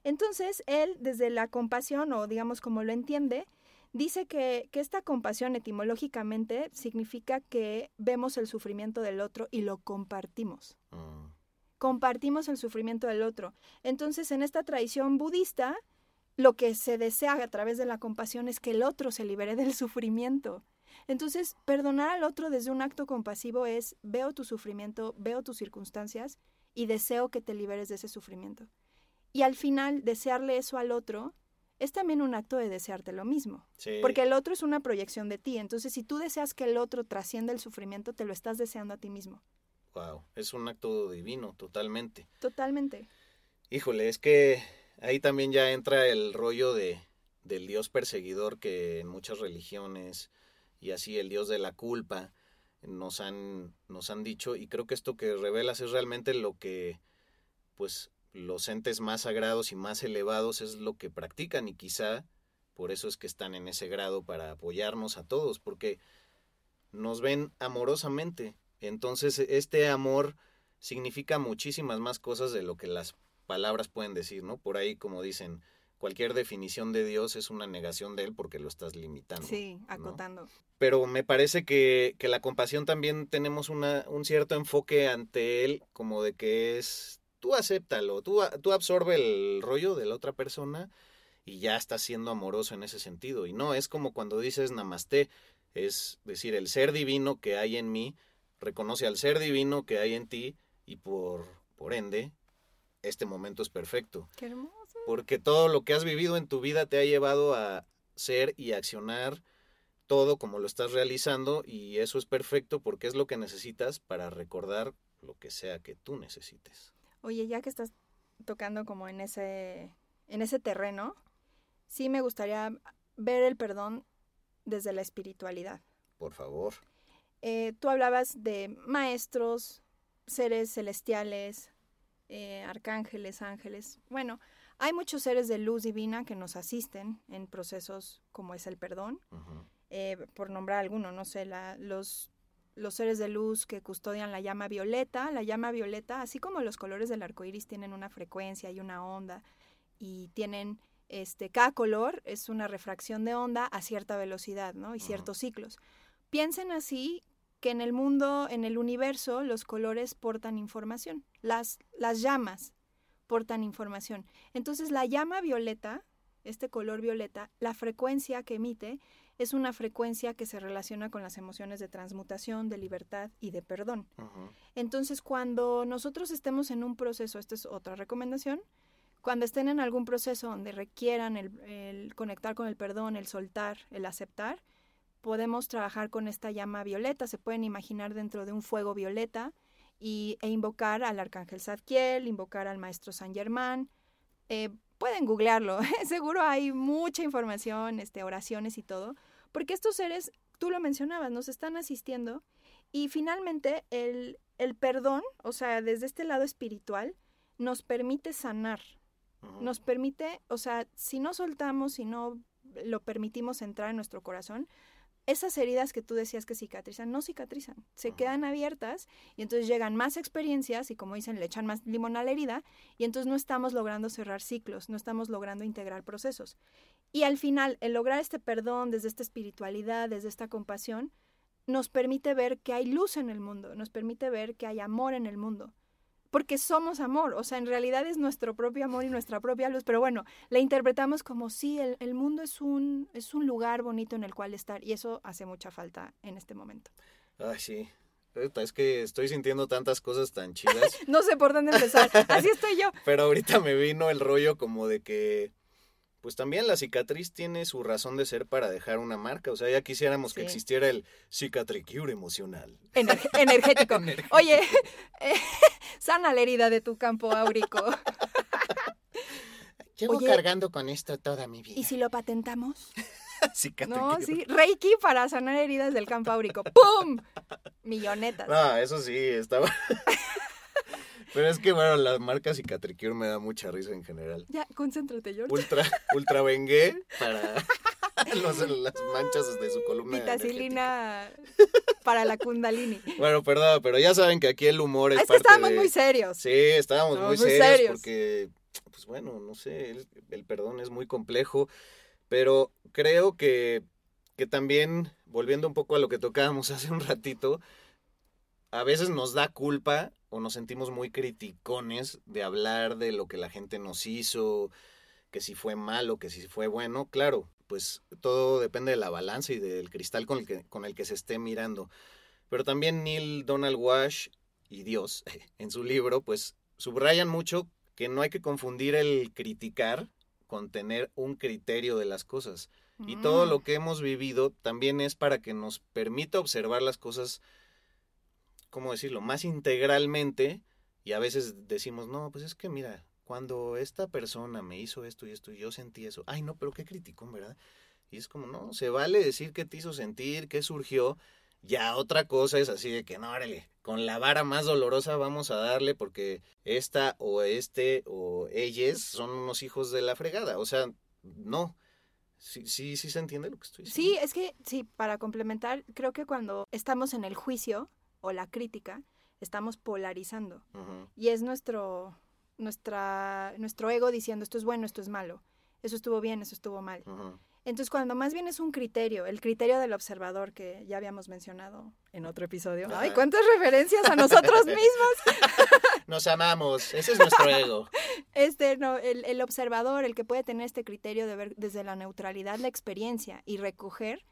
Speaker 1: Entonces, él desde la compasión, o digamos como lo entiende, dice que, que esta compasión etimológicamente significa que vemos el sufrimiento del otro y lo compartimos
Speaker 2: Mm,
Speaker 1: compartimos el sufrimiento del otro. Entonces, en esta tradición budista, lo que se desea a través de la compasión es que el otro se libere del sufrimiento. Entonces, perdonar al otro desde un acto compasivo es veo tu sufrimiento, veo tus circunstancias y deseo que te liberes de ese sufrimiento. Y al final, desearle eso al otro es también un acto de desearte lo mismo.
Speaker 2: sí.
Speaker 1: Porque el otro es una proyección de ti. Entonces, si tú deseas que el otro trascienda el sufrimiento, te lo estás deseando a ti mismo.
Speaker 2: Wow, es un acto divino, totalmente.
Speaker 1: Totalmente.
Speaker 2: Híjole, es que ahí también ya entra el rollo de del dios perseguidor que en muchas religiones y así el dios de la culpa nos han nos han dicho y creo que esto que revelas es realmente lo que pues los entes más sagrados y más elevados es lo que practican y quizá por eso es que están en ese grado para apoyarnos a todos porque nos ven amorosamente. Entonces este amor significa muchísimas más cosas de lo que las palabras pueden decir, ¿no? Por ahí, como dicen, cualquier definición de Dios es una negación de Él porque lo estás limitando.
Speaker 1: Sí,
Speaker 2: ¿no?
Speaker 1: acotando.
Speaker 2: Pero me parece que, que la compasión también tenemos una, un cierto enfoque ante Él, como de que es, tú acéptalo, tú, tú absorbe el rollo de la otra persona y ya estás siendo amoroso en ese sentido. Y no, es como cuando dices namaste, es decir, el ser divino que hay en mí reconoce al ser divino que hay en ti y por, por ende, este momento es perfecto.
Speaker 1: Qué hermoso.
Speaker 2: Porque todo lo que has vivido en tu vida te ha llevado a ser y accionar todo como lo estás realizando y eso es perfecto porque es lo que necesitas para recordar lo que sea que tú necesites.
Speaker 1: Oye, ya que estás tocando como en ese, en ese terreno, sí me gustaría ver el perdón desde la espiritualidad.
Speaker 2: Por favor.
Speaker 1: Eh, tú hablabas de maestros, seres celestiales, eh, arcángeles, ángeles. Bueno, hay muchos seres de luz divina que nos asisten en procesos como es el perdón. Eh, por nombrar alguno, no sé, la- los, los seres de luz que custodian la llama violeta. La llama violeta, así como los colores del arco iris tienen una frecuencia y una onda, y tienen este, cada color es una refracción de onda a cierta velocidad, ¿no? Y ciertos ciclos. Piensen así que en el mundo, en el universo, los colores portan información. Las, las llamas portan información. Entonces, la llama violeta, este color violeta, la frecuencia que emite es una frecuencia que se relaciona con las emociones de transmutación, de libertad y de perdón. Entonces, cuando nosotros estemos en un proceso, esta es otra recomendación, cuando estén en algún proceso donde requieran el, el conectar con el perdón, el soltar, el aceptar, podemos trabajar con esta llama violeta. Se pueden imaginar dentro de un fuego violeta y, e invocar al arcángel Zadkiel, invocar al maestro San Germán. Eh, pueden googlearlo, seguro hay mucha información, este, oraciones y todo, porque estos seres, tú lo mencionabas, nos están asistiendo y finalmente el, el perdón, o sea, desde este lado espiritual, nos permite sanar, nos permite, o sea, si no soltamos, si no lo permitimos entrar en nuestro corazón, esas heridas que tú decías que cicatrizan, no cicatrizan, se
Speaker 2: Ajá.
Speaker 1: quedan abiertas y entonces llegan más experiencias y como dicen, le echan más limón a la herida y entonces no estamos logrando cerrar ciclos, no estamos logrando integrar procesos. Y al final, el lograr este perdón desde esta espiritualidad, desde esta compasión, nos permite ver que hay luz en el mundo, nos permite ver que hay amor en el mundo. Porque somos amor, o sea, en realidad es nuestro propio amor y nuestra propia luz, pero bueno, la interpretamos como sí, el, el mundo es un, es un lugar bonito en el cual estar y eso hace mucha falta en este momento.
Speaker 2: Ay, sí. Es que estoy sintiendo tantas cosas tan chidas.
Speaker 1: No sé por dónde empezar, así estoy yo.
Speaker 2: Pero ahorita me vino el rollo como de que, pues también la cicatriz tiene su razón de ser para dejar una marca. O sea, ya quisiéramos que existiera el cicatricure emocional.
Speaker 1: Ener- energético. Oye, eh, sana la herida de tu campo áurico.
Speaker 2: Llevo
Speaker 1: Oye,
Speaker 2: cargando con esto toda mi vida.
Speaker 1: ¿Y si lo patentamos? No, sí, Reiki para sanar heridas del campo áurico. ¡Pum! Millonetas.
Speaker 2: No, eso sí, estaba... Pero es que, bueno, la marca Cicatricure me da mucha risa en general.
Speaker 1: Ya, concéntrate, George.
Speaker 2: Ultra, ultra Bengué para los- las manchas de su columna.
Speaker 1: Vitacilina para la kundalini.
Speaker 2: Bueno, perdón, pero ya saben que aquí el humor es,
Speaker 1: Es que
Speaker 2: parte
Speaker 1: estábamos
Speaker 2: de-
Speaker 1: muy serios.
Speaker 2: Sí, estábamos muy
Speaker 1: Estábamos muy
Speaker 2: serios,
Speaker 1: serios.
Speaker 2: porque, pues bueno, no sé, el, el perdón es muy complejo, pero creo que, que también, volviendo un poco a lo que tocábamos hace un ratito, a veces nos da culpa o nos sentimos muy criticones de hablar de lo que la gente nos hizo, que si fue malo, que si fue bueno, claro, pues todo depende de la balanza y del cristal con el que, con el que se esté mirando. Pero también Neil Donald Walsh y Dios, en su libro, pues subrayan mucho que no hay que confundir el criticar con tener un criterio de las cosas. Y todo
Speaker 1: Mm.
Speaker 2: lo que hemos vivido también es para que nos permita observar las cosas, ¿cómo decirlo?, más integralmente. Y a veces decimos, no, pues es que mira, cuando esta persona me hizo esto y esto y yo sentí eso, ay no, pero qué criticón, ¿verdad? Y es como, no, se vale decir qué te hizo sentir, qué surgió. Ya otra cosa es así de que, no, órale, con la vara más dolorosa vamos a darle porque esta o este o ellos son unos hijos de la fregada. O sea, no. Sí, sí, sí se entiende lo que estoy
Speaker 1: Sí,
Speaker 2: diciendo.
Speaker 1: es que, sí, para complementar, creo que cuando estamos en el juicio o la crítica, estamos polarizando. Y es nuestro, nuestra, nuestro ego diciendo esto es bueno, esto es malo, eso estuvo bien, eso estuvo mal. Entonces, cuando más bien es un criterio, el criterio del observador que ya habíamos mencionado en otro episodio. Ay, cuántas referencias a nosotros mismos.
Speaker 2: Nos amamos, ese es nuestro ego.
Speaker 1: Este, no, el, el observador, el que puede tener este criterio de ver desde la neutralidad la experiencia y recoger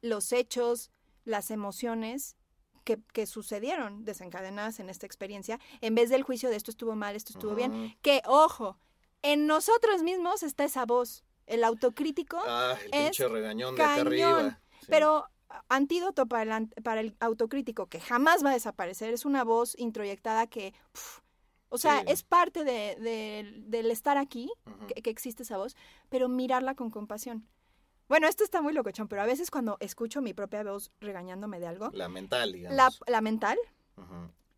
Speaker 1: los hechos, las emociones que, que sucedieron desencadenadas en esta experiencia, en vez del juicio de esto estuvo mal, esto estuvo bien. Que, ojo, en nosotros mismos está esa voz, el autocrítico,
Speaker 2: Ah, el
Speaker 1: es
Speaker 2: pinche regañón de acá
Speaker 1: cañón,
Speaker 2: arriba. Sí.
Speaker 1: pero antídoto para el, para el autocrítico que jamás va a desaparecer es una voz introyectada que, O sea,
Speaker 2: Sí.
Speaker 1: es parte de, de- del estar aquí, que existe esa voz, pero mirarla con compasión. Bueno, esto está muy locochón, pero a veces cuando escucho mi propia voz regañándome de algo,
Speaker 2: La mental, digamos.
Speaker 1: la, la mental,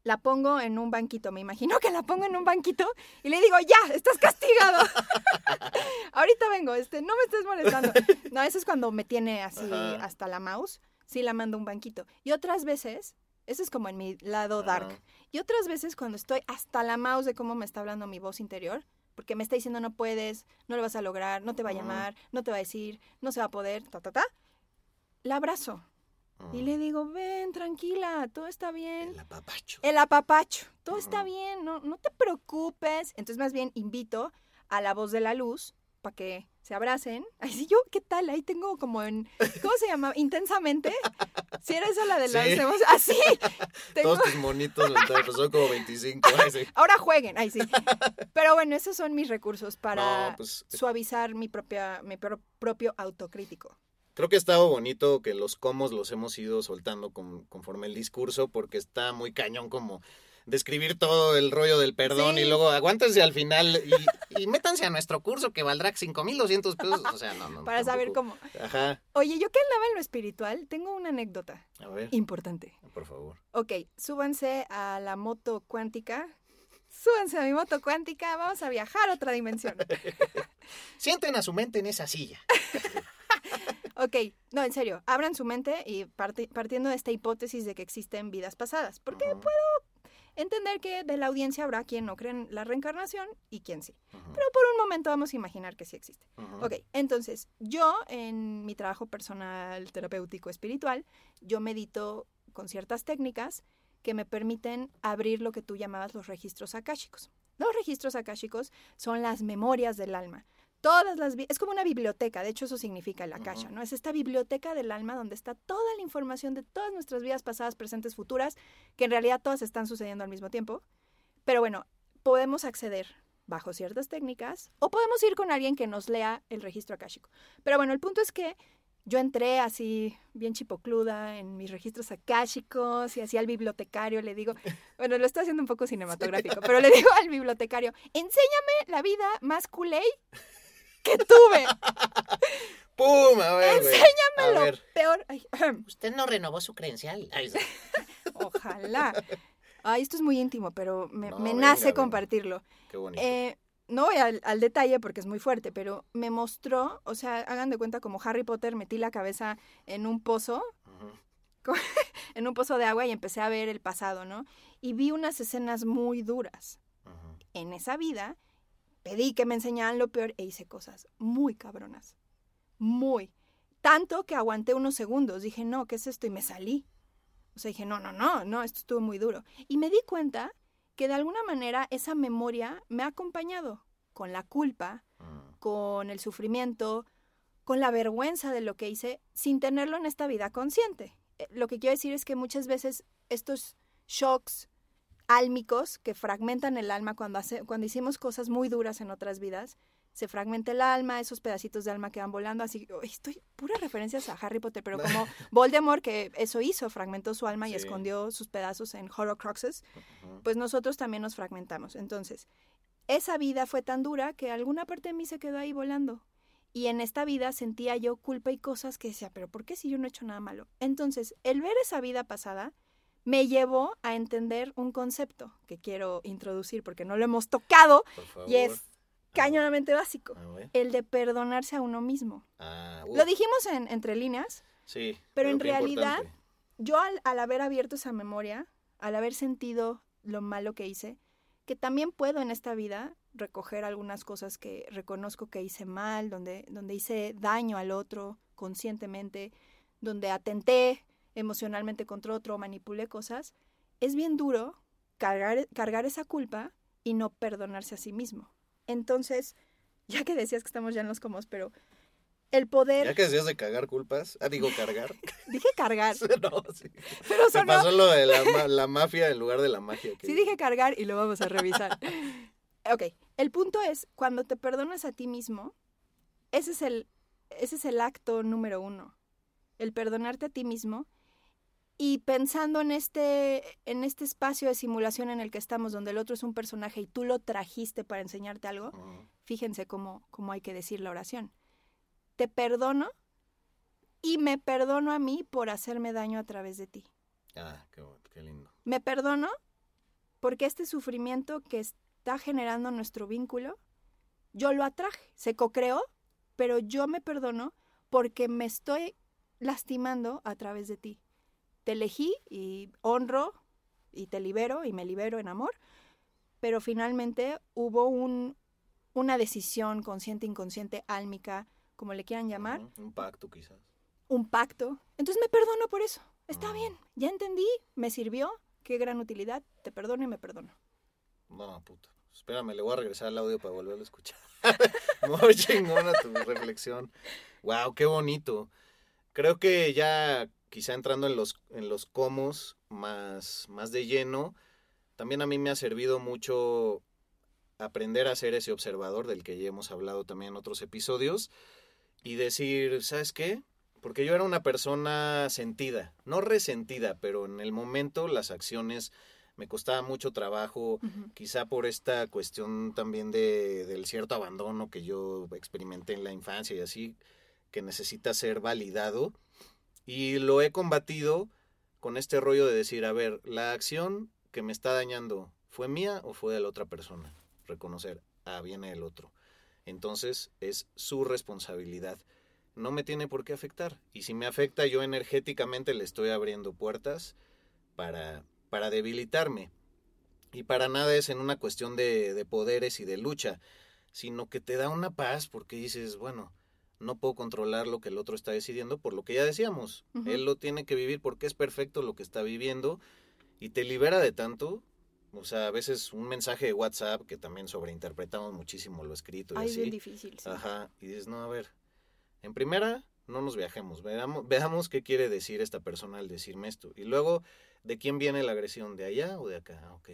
Speaker 1: la pongo en un banquito. Me imagino que la pongo en un banquito y le digo, ya, estás castigado. Ahorita vengo, este, no me estés molestando. No, eso es cuando me tiene así hasta la mouse. Sí, la mando un banquito. Y otras veces, eso es como en mi lado dark. Y otras veces cuando estoy hasta la mouse de cómo me está hablando mi voz interior, porque me está diciendo no puedes, no lo vas a lograr, no te va a llamar, no te va a decir, no se va a poder, ta, ta, ta, la abrazo. Y le digo, ven, tranquila, todo está bien.
Speaker 2: El apapacho.
Speaker 1: El apapacho, todo está bien, no, no te preocupes. Entonces, más bien, invito a la voz de la luz para que se abracen. Ay, sí, yo, ¿qué tal? Ahí tengo como en, ¿cómo se llama? Intensamente. Si era esa la de las
Speaker 2: Sí.
Speaker 1: Así. Tengo...
Speaker 2: Todos tus monitos pues son como 25. ay, sí.
Speaker 1: Ahora jueguen, ay sí. Pero bueno, esos son mis recursos para
Speaker 2: No, pues,
Speaker 1: suavizar mi propia, mi pro- propio autocrítico.
Speaker 2: Creo que ha estado bonito que los comos los hemos ido soltando con- conforme el discurso, porque está muy cañón como describir todo el rollo del perdón
Speaker 1: Sí.
Speaker 2: y luego aguántense al final y, y métanse a nuestro curso que valdrá 5.200 pesos. O sea, no, no.
Speaker 1: Para saber cómo.
Speaker 2: Ajá.
Speaker 1: Oye, yo que andaba en lo espiritual, tengo una anécdota
Speaker 2: A ver,
Speaker 1: importante.
Speaker 2: por favor.
Speaker 1: Ok, súbanse a la moto cuántica. Súbanse a mi moto cuántica, vamos a viajar a otra dimensión.
Speaker 2: Sienten a su mente en esa silla.
Speaker 1: Ok, no, en serio, abran su mente y parti- partiendo de esta hipótesis de que existen vidas pasadas. Porque
Speaker 2: Ujú,
Speaker 1: puedo entender que de la audiencia habrá quien no cree en la reencarnación y quien sí. Pero por un momento vamos a imaginar que sí existe.
Speaker 2: ujú.
Speaker 1: Ok, entonces yo en mi trabajo personal terapéutico espiritual, yo medito con ciertas técnicas que me permiten abrir lo que tú llamabas los registros akáshicos. Los registros akáshicos son las memorias del alma. Todas las es como una biblioteca, de hecho eso significa akasha,
Speaker 2: Ujú.
Speaker 1: ¿no? Es esta biblioteca del alma donde está toda la información de todas nuestras vidas pasadas, presentes, futuras, que en realidad todas están sucediendo al mismo tiempo. Pero bueno, podemos acceder bajo ciertas técnicas o podemos ir con alguien que nos lea el registro akáshico. Pero bueno, el punto es que yo entré así bien chipocluda en mis registros akáshicos y así al bibliotecario le digo, bueno, lo estoy haciendo un poco cinematográfico, pero le digo al bibliotecario, enséñame la vida más culé que tuve.
Speaker 2: ¡Pum! A ver, güey.
Speaker 1: Enséñame
Speaker 2: A
Speaker 1: lo
Speaker 2: ver.
Speaker 1: peor. Ay,
Speaker 2: Usted no renovó su credencial. Ay,
Speaker 1: ojalá. Ay, esto es muy íntimo, pero me,
Speaker 2: No,
Speaker 1: me
Speaker 2: venga,
Speaker 1: nace
Speaker 2: venga.
Speaker 1: compartirlo.
Speaker 2: Qué bonito.
Speaker 1: Eh, no voy al, al detalle porque es muy fuerte, pero me mostró, o sea, hagan de cuenta como Harry Potter metí la cabeza en un pozo, en un pozo de agua y empecé a ver el pasado, ¿no? Y vi unas escenas muy duras. En esa vida pedí que me enseñaran lo peor e hice cosas muy cabronas. Muy. Tanto que aguanté unos segundos. Dije, no, ¿qué es esto? Y me salí. O sea, dije, no, no, no, no, esto estuvo muy duro. Y me di cuenta que de alguna manera esa memoria me ha acompañado con la culpa,
Speaker 2: Ujú.
Speaker 1: con el sufrimiento, con la vergüenza de lo que hice sin tenerlo en esta vida consciente. Eh, Lo que quiero decir es que muchas veces estos shocks álmicos que fragmentan el alma cuando, hace, cuando hicimos cosas muy duras en otras vidas, se fragmenta el alma, esos pedacitos de alma que van volando, así, estoy puras referencias a Harry Potter, pero como Voldemort que eso hizo, fragmentó su alma y
Speaker 2: Sí.
Speaker 1: escondió sus pedazos en Horrocruxes, pues nosotros también nos fragmentamos. Entonces, esa vida fue tan dura que alguna parte de mí se quedó ahí volando. Y en esta vida sentía yo culpa y cosas que decía, pero ¿por qué si yo no he hecho nada malo? Entonces, el ver esa vida pasada me llevó a entender un concepto que quiero introducir porque no lo hemos tocado y es cañonamente básico,
Speaker 2: A ver.
Speaker 1: el de perdonarse a uno mismo.
Speaker 2: Ah,
Speaker 1: Lo dijimos en entre líneas,
Speaker 2: Sí.
Speaker 1: pero en realidad
Speaker 2: importante.
Speaker 1: yo al, al haber abierto esa memoria, al haber sentido lo malo que hice, que también puedo en esta vida recoger algunas cosas que reconozco que hice mal, donde, donde hice daño al otro conscientemente, donde atenté emocionalmente contra otro, manipulé cosas, es bien duro cargar, cargar esa culpa y no perdonarse a sí mismo. Entonces, ya que decías que estamos ya en los comos, pero el poder,
Speaker 2: Ya que decías de cagar culpas. Ah, digo cargar.
Speaker 1: dije cargar,
Speaker 2: no, sí.
Speaker 1: pero
Speaker 2: Se
Speaker 1: sonó,
Speaker 2: pasó lo de la, la mafia en lugar de la magia. que-
Speaker 1: Sí dije cargar y lo vamos a revisar. ok, el punto es, cuando te perdonas a ti mismo, ese es el, ese es el acto número uno. El perdonarte a ti mismo Y pensando en este, en este espacio de simulación en el que estamos, donde el otro es un personaje y tú lo trajiste para enseñarte algo, fíjense cómo, cómo hay que decir la oración. Te perdono y me perdono a mí por hacerme daño a través de ti.
Speaker 2: Ah, qué, qué lindo.
Speaker 1: Me perdono porque este sufrimiento que está generando nuestro vínculo, yo lo atraje, se co-creó, pero yo me perdono porque me estoy lastimando a través de ti. Te elegí y honro y te libero y me libero en amor, pero finalmente hubo un, una decisión consciente, inconsciente, álmica, como le quieran llamar,
Speaker 2: Un pacto quizás.
Speaker 1: un pacto. Entonces me perdono por eso. Está
Speaker 2: Ah.
Speaker 1: bien, ya entendí, me sirvió, qué gran utilidad, te perdono y me perdono.
Speaker 2: No, puta. Espérame, le voy a regresar al audio para volverlo a escuchar. Muy chingona tu reflexión. Wow, qué bonito. Creo que ya quizá entrando en los, en los comos más, más de lleno, también a mí me ha servido mucho aprender a ser ese observador del que ya hemos hablado también en otros episodios y decir, ¿sabes qué? Porque yo era una persona sentida, no resentida, pero en el momento las acciones me costaba mucho trabajo, quizá por esta cuestión también de, del cierto abandono que yo experimenté en la infancia y así, que necesita ser validado. Y lo he combatido con este rollo de decir, a ver, la acción que me está dañando, ¿fue mía o fue de la otra persona? Reconocer, ah, viene el otro. Entonces es su responsabilidad. No me tiene por qué afectar. Y si me afecta, yo energéticamente le estoy abriendo puertas para, para debilitarme. Y para nada es en una cuestión de, de poderes y de lucha, sino que te da una paz porque dices, bueno, no puedo controlar lo que el otro está decidiendo por lo que ya decíamos.
Speaker 1: Ujú.
Speaker 2: Él lo tiene que vivir porque es perfecto lo que está viviendo y te libera de tanto. O sea, a veces un mensaje de WhatsApp que también sobreinterpretamos muchísimo lo escrito y
Speaker 1: Ay, es
Speaker 2: así.
Speaker 1: bien difícil. sí.
Speaker 2: Ajá, y dices, no, a ver, en primera, no nos viajemos, veamos, veamos qué quiere decir esta persona al decirme esto. Y luego, ¿de quién viene la agresión? ¿De allá o de acá? Ah, Ok.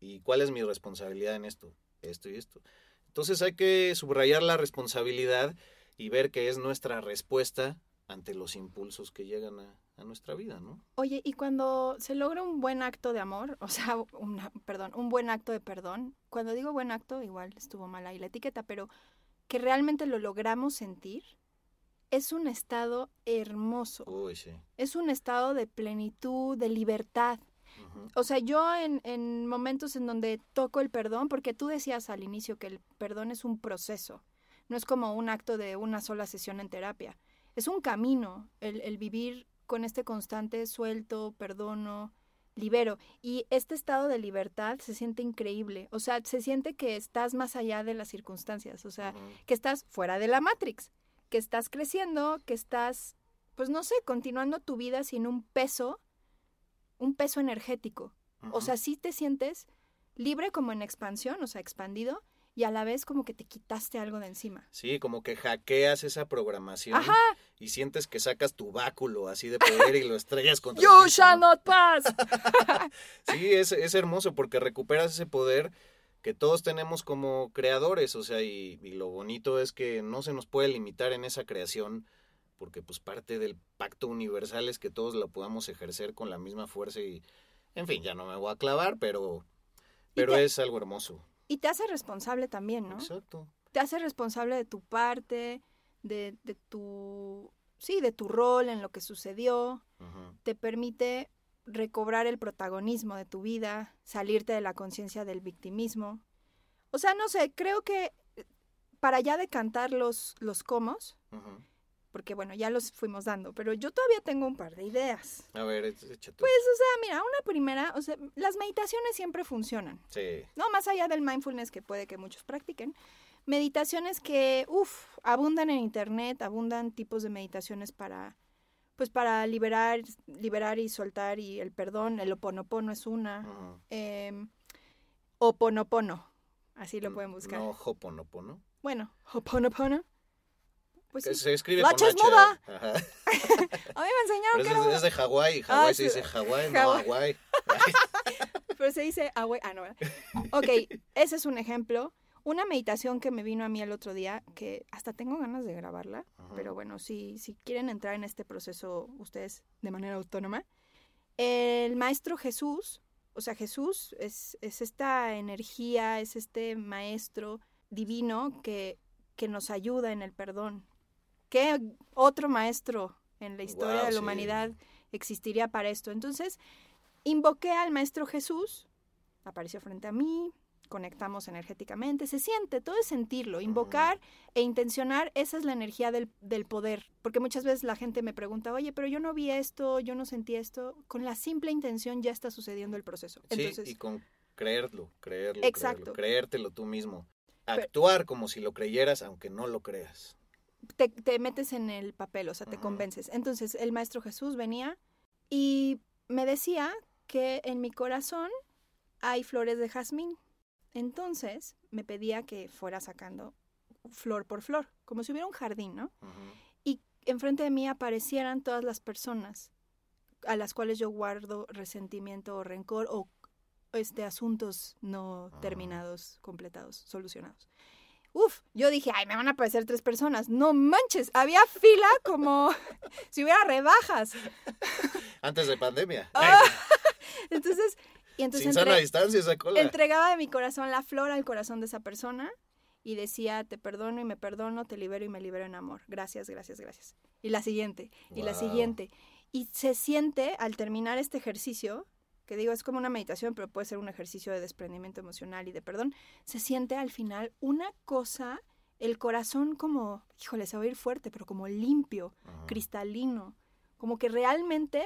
Speaker 2: ¿Y cuál es mi responsabilidad en esto? Esto y esto. Entonces hay que subrayar la responsabilidad y ver que es nuestra respuesta ante los impulsos que llegan a, a nuestra vida, ¿no?
Speaker 1: Oye, y cuando se logra un buen acto de amor, o sea, una- perdón, un buen acto de perdón, cuando digo buen acto, igual estuvo mal ahí la etiqueta, pero que realmente lo logramos sentir, es un estado hermoso,
Speaker 2: Uy, sí.
Speaker 1: es un estado de plenitud, de libertad. O sea, yo en, en momentos en donde toco el perdón, porque tú decías al inicio que el perdón es un proceso, no es como un acto de una sola sesión en terapia, es un camino, el, el vivir con este constante suelto, perdono, libero. Y este estado de libertad se siente increíble, o sea, se siente que estás más allá de las circunstancias, o sea, que estás fuera de la Matrix, que estás creciendo, que estás, pues no sé, continuando tu vida sin un peso, un peso energético. O sea, sí te sientes libre como en expansión, o sea, expandido, y a la vez como que te quitaste algo de encima.
Speaker 2: Sí, como que hackeas esa programación
Speaker 1: Ajá.
Speaker 2: y sientes que sacas tu báculo así de poder y lo estrellas contra
Speaker 1: You shall
Speaker 2: ¿no?
Speaker 1: not pass.
Speaker 2: Sí, es, es hermoso porque recuperas ese poder que todos tenemos como creadores, o sea, y, y lo bonito es que no se nos puede limitar en esa creación porque pues parte del pacto universal es que todos lo podamos ejercer con la misma fuerza y, en fin, ya no me voy a clavar, pero, pero
Speaker 1: te-
Speaker 2: es algo hermoso.
Speaker 1: Y te hace responsable también, ¿no?
Speaker 2: Exacto.
Speaker 1: Te hace responsable de tu parte, de, de tu, sí, de tu rol en lo que sucedió, te permite recobrar el protagonismo de tu vida, salirte de la conciencia del victimismo. O sea, no sé, creo que eh, para ya decantar los, los comos. Porque bueno, ya los fuimos dando, pero yo todavía tengo un par de ideas.
Speaker 2: A ver, éch- échate.
Speaker 1: Pues, o sea, mira, una primera, o sea, las meditaciones siempre funcionan,
Speaker 2: Sí.
Speaker 1: ¿no? Más allá del mindfulness que puede que muchos practiquen. Meditaciones que, uff, abundan en internet, abundan tipos de meditaciones para, pues para liberar, liberar y soltar y el perdón, el oponopono es una.
Speaker 2: Ujú.
Speaker 1: Eh, oponopono, así lo pueden buscar.
Speaker 2: No, Hoponopono.
Speaker 1: Bueno, oponopono. Pues
Speaker 2: Que
Speaker 1: sí.
Speaker 2: se escribe
Speaker 1: La
Speaker 2: con
Speaker 1: H es
Speaker 2: H.
Speaker 1: muda.
Speaker 2: Ajá.
Speaker 1: A mí me enseñaron
Speaker 2: Pero
Speaker 1: que
Speaker 2: es,
Speaker 1: era
Speaker 2: de- es de Hawái. Hawái
Speaker 1: Ah,
Speaker 2: se
Speaker 1: sí.
Speaker 2: dice Hawái, no
Speaker 1: Hawái.
Speaker 2: Hawái.
Speaker 1: Pero se dice güey, ah, no. Ok, ese es un ejemplo. Una meditación que me vino a mí el otro día, que hasta tengo ganas de grabarla,
Speaker 2: Ajá.
Speaker 1: pero bueno, si, si quieren entrar en este proceso ustedes de manera autónoma, El Maestro Jesús, o sea, Jesús es, es esta energía, es este Maestro divino que, que nos ayuda en el perdón. ¿Qué otro Maestro en la historia de la
Speaker 2: sí.
Speaker 1: humanidad existiría para esto? Entonces, invoqué al Maestro Jesús, apareció frente a mí, conectamos energéticamente, se siente, todo es sentirlo, invocar e intencionar, esa es la energía del, del poder, porque muchas veces la gente me pregunta, oye, pero yo no vi esto, yo no sentí esto, con la simple intención ya está sucediendo el proceso. Entonces,
Speaker 2: sí, y con creerlo, creerlo,
Speaker 1: Exacto.
Speaker 2: creerlo, creértelo tú mismo. Actuar como si lo creyeras, aunque no lo creas.
Speaker 1: Te, te metes en el papel, o sea, te convences. Entonces, el Maestro Jesús venía y me decía que en mi corazón hay flores de jazmín. Entonces, me pedía que fuera sacando flor por flor, como si hubiera un jardín, ¿no? Y enfrente de mí aparecieran todas las personas a las cuales yo guardo resentimiento o rencor o este asuntos no
Speaker 2: Ah.
Speaker 1: terminados, completados, solucionados. Uf, yo dije, ay, me van a aparecer tres personas. No manches, había fila como si hubiera rebajas.
Speaker 2: Antes de pandemia.
Speaker 1: Ah, Entonces, y entonces
Speaker 2: Sin sana
Speaker 1: entre-
Speaker 2: distancia esa cola.
Speaker 1: entregaba de mi corazón la flor al corazón de esa persona y decía, te perdono y me perdono, te libero y me libero en amor. Gracias, gracias, gracias. Y la siguiente, y la
Speaker 2: Wow.
Speaker 1: siguiente. Y se siente al terminar este ejercicio, que digo, es como una meditación, pero puede ser un ejercicio de desprendimiento emocional y de perdón, se siente al final una cosa, el corazón como, híjole, se va a ir fuerte, pero como limpio,
Speaker 2: Ajá.
Speaker 1: cristalino, como que realmente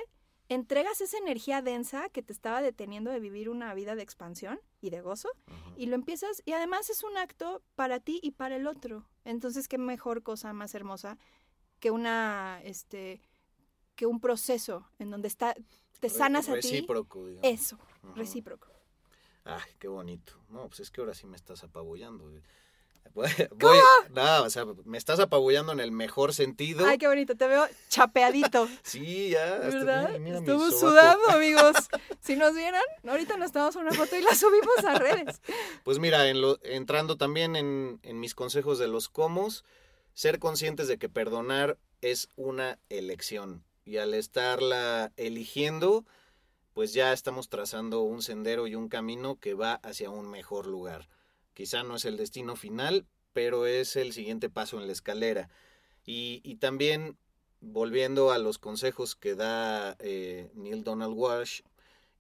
Speaker 1: entregas esa energía densa que te estaba deteniendo de vivir una vida de expansión y de gozo
Speaker 2: Ajá.
Speaker 1: y lo empiezas y además es un acto para ti y para el otro. Entonces, qué mejor cosa más hermosa que una este que un proceso en donde está te sanas a ti.
Speaker 2: Recíproco, digamos.
Speaker 1: Eso,
Speaker 2: Ajá.
Speaker 1: recíproco.
Speaker 2: Ay, qué bonito. No, pues es que ahora sí me estás apabullando. güey. Voy, voy- no, o sea, me estás apabullando en el mejor sentido.
Speaker 1: Ay, qué bonito, te veo chapeadito,
Speaker 2: Sí, ya. hasta-
Speaker 1: ¿verdad?
Speaker 2: mira, mira mi
Speaker 1: Estamos
Speaker 2: sobaco.
Speaker 1: sudando, amigos. Si nos vieran, ahorita nos tomamos una foto y la subimos a redes.
Speaker 2: Pues mira, en lo, entrando también en, en mis consejos de los comos, ser conscientes de que perdonar es una elección. Y al estarla eligiendo, pues ya estamos trazando un sendero y un camino que va hacia un mejor lugar. Quizá no es el destino final, pero es el siguiente paso en la escalera. Y, y también, volviendo a los consejos que da eh, Neil Donald Walsh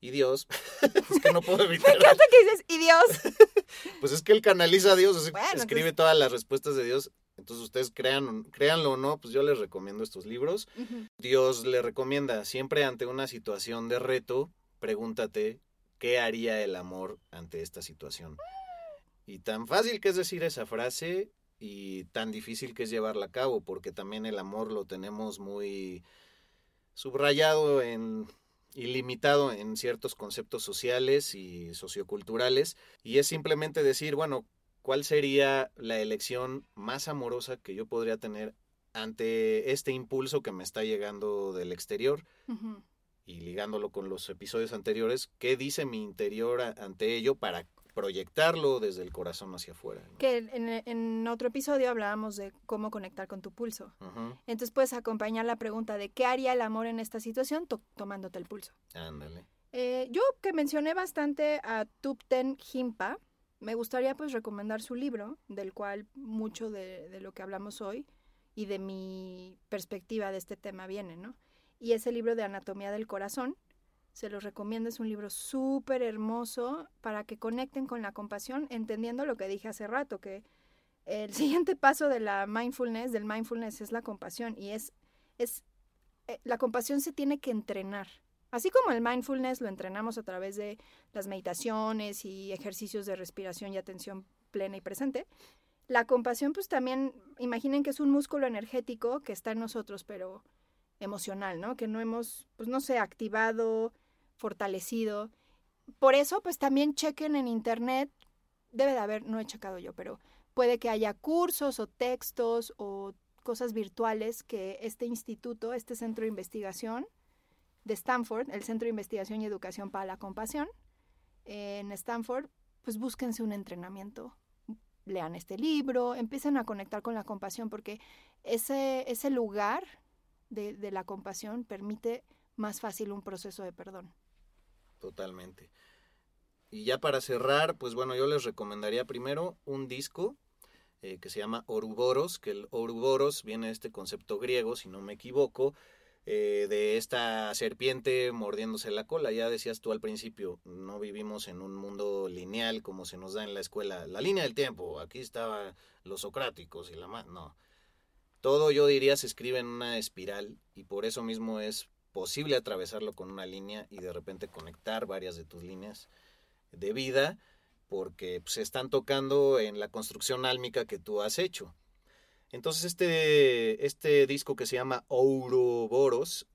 Speaker 2: y Dios, es que no puedo
Speaker 1: Me
Speaker 2: evitar.
Speaker 1: encanta que dices, y Dios.
Speaker 2: Pues es que él canaliza a Dios,
Speaker 1: Bueno,
Speaker 2: escribe
Speaker 1: entonces-
Speaker 2: todas las respuestas de Dios. Entonces ustedes crean, créanlo o no, pues yo les recomiendo estos libros. Dios le recomienda, siempre ante una situación de reto, pregúntate qué haría el amor ante esta situación. Y tan fácil que es decir esa frase y tan difícil que es llevarla a cabo, porque también el amor lo tenemos muy subrayado en y limitado en ciertos conceptos sociales y socioculturales y es simplemente decir, bueno, ¿cuál sería la elección más amorosa que yo podría tener ante este impulso que me está llegando del exterior? Y ligándolo con los episodios anteriores, ¿qué dice mi interior ante ello para proyectarlo desde el corazón hacia afuera? ¿no?
Speaker 1: Que en, en otro episodio hablábamos de cómo conectar con tu pulso. Entonces puedes acompañar la pregunta de qué haría el amor en esta situación to- tomándote el pulso.
Speaker 2: Ándale.
Speaker 1: Eh, yo que mencioné bastante a Tupten Jimpa, me gustaría pues recomendar su libro, del cual mucho de, de lo que hablamos hoy y de mi perspectiva de este tema viene, ¿no? Y es el libro de Anatomía del Corazón. Se los recomiendo, es un libro súper hermoso para que conecten con la compasión, entendiendo lo que dije hace rato, que el siguiente paso de la mindfulness, del mindfulness, es la compasión. Y es, es eh, la compasión se tiene que entrenar. Así como el mindfulness lo entrenamos a través de las meditaciones y ejercicios de respiración y atención plena y presente, la compasión pues también, imaginen que es un músculo energético que está en nosotros, pero emocional, ¿no? Que no hemos, pues no sé, activado, fortalecido. Por eso, pues también chequen en internet, debe de haber, no he checado yo, pero puede que haya cursos o textos o cosas virtuales que este instituto, este centro de investigación de Stanford, el Centro de Investigación y Educación para la Compasión, en Stanford, pues búsquense un entrenamiento, lean este libro, empiecen a conectar con la compasión, porque ese, ese lugar de, de la compasión permite más fácil un proceso de perdón.
Speaker 2: Totalmente. Y ya para cerrar, pues bueno, yo les recomendaría primero un disco eh, que se llama Ouroboros, que el Ouroboros viene de este concepto griego, si no me equivoco, eh, de esta serpiente mordiéndose la cola. Ya decías tú al principio, no vivimos en un mundo lineal como se nos da en la escuela. La línea del tiempo, aquí estaban los socráticos y la más. No. Todo yo diría se escribe en una espiral y por eso mismo es posible atravesarlo con una línea y de repente conectar varias de tus líneas de vida porque pues, se están tocando en la construcción álmica que tú has hecho. Entonces este, este disco que se llama Ouroboros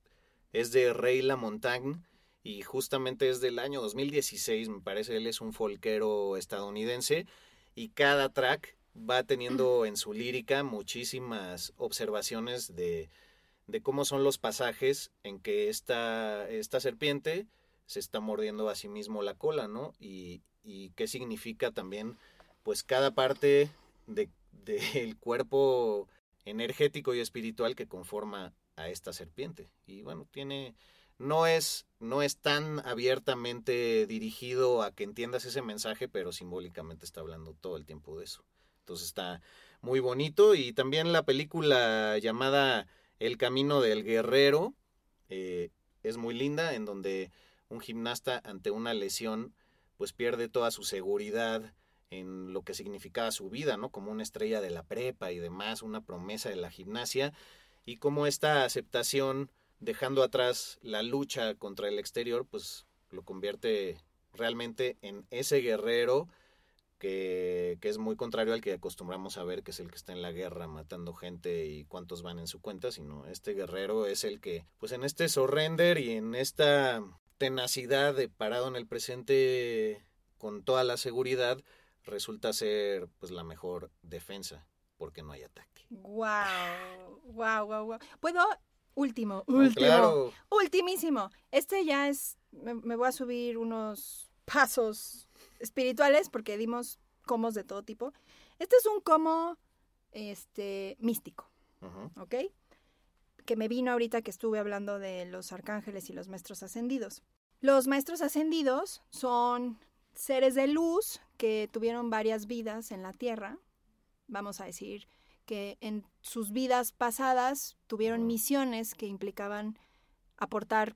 Speaker 2: es de Rey Lamontagne y justamente es del año 2016, me parece, él es un folquero estadounidense y cada track va teniendo en su lírica muchísimas observaciones de, de cómo son los pasajes en que esta, esta serpiente se está mordiendo a sí mismo la cola, ¿no? Y, y qué significa también, pues cada parte de, del cuerpo energético y espiritual que conforma a esta serpiente. Y bueno, tiene, no es, no es tan abiertamente dirigido a que entiendas ese mensaje, pero simbólicamente está hablando todo el tiempo de eso. Entonces está muy bonito. Y también la película llamada El Camino del Guerrero eh, es muy linda, en donde un gimnasta ante una lesión pues pierde toda su seguridad en lo que significaba su vida, ¿no? Como una estrella de la prepa y demás, una promesa de la gimnasia, y como esta aceptación, dejando atrás la lucha contra el exterior, pues lo convierte realmente en ese guerrero que, que, es muy contrario al que acostumbramos a ver, que es el que está en la guerra matando gente y cuántos van en su cuenta, sino este guerrero es el que, pues en este surrender y en esta tenacidad de parado en el presente con toda la seguridad, resulta ser pues la mejor defensa porque no hay ataque.
Speaker 1: Wow, wow, wow, wow. ¿Puedo? Último, último, ultimísimo. Este ya es, me, voy a subir unos pasos espirituales porque dimos comos de todo tipo. Este es un como, este, místico, ¿ok? Que me vino ahorita que estuve hablando de los arcángeles y los maestros ascendidos. Los maestros ascendidos son seres de luz que tuvieron varias vidas en la Tierra. Vamos a decir que en sus vidas pasadas tuvieron misiones que implicaban aportar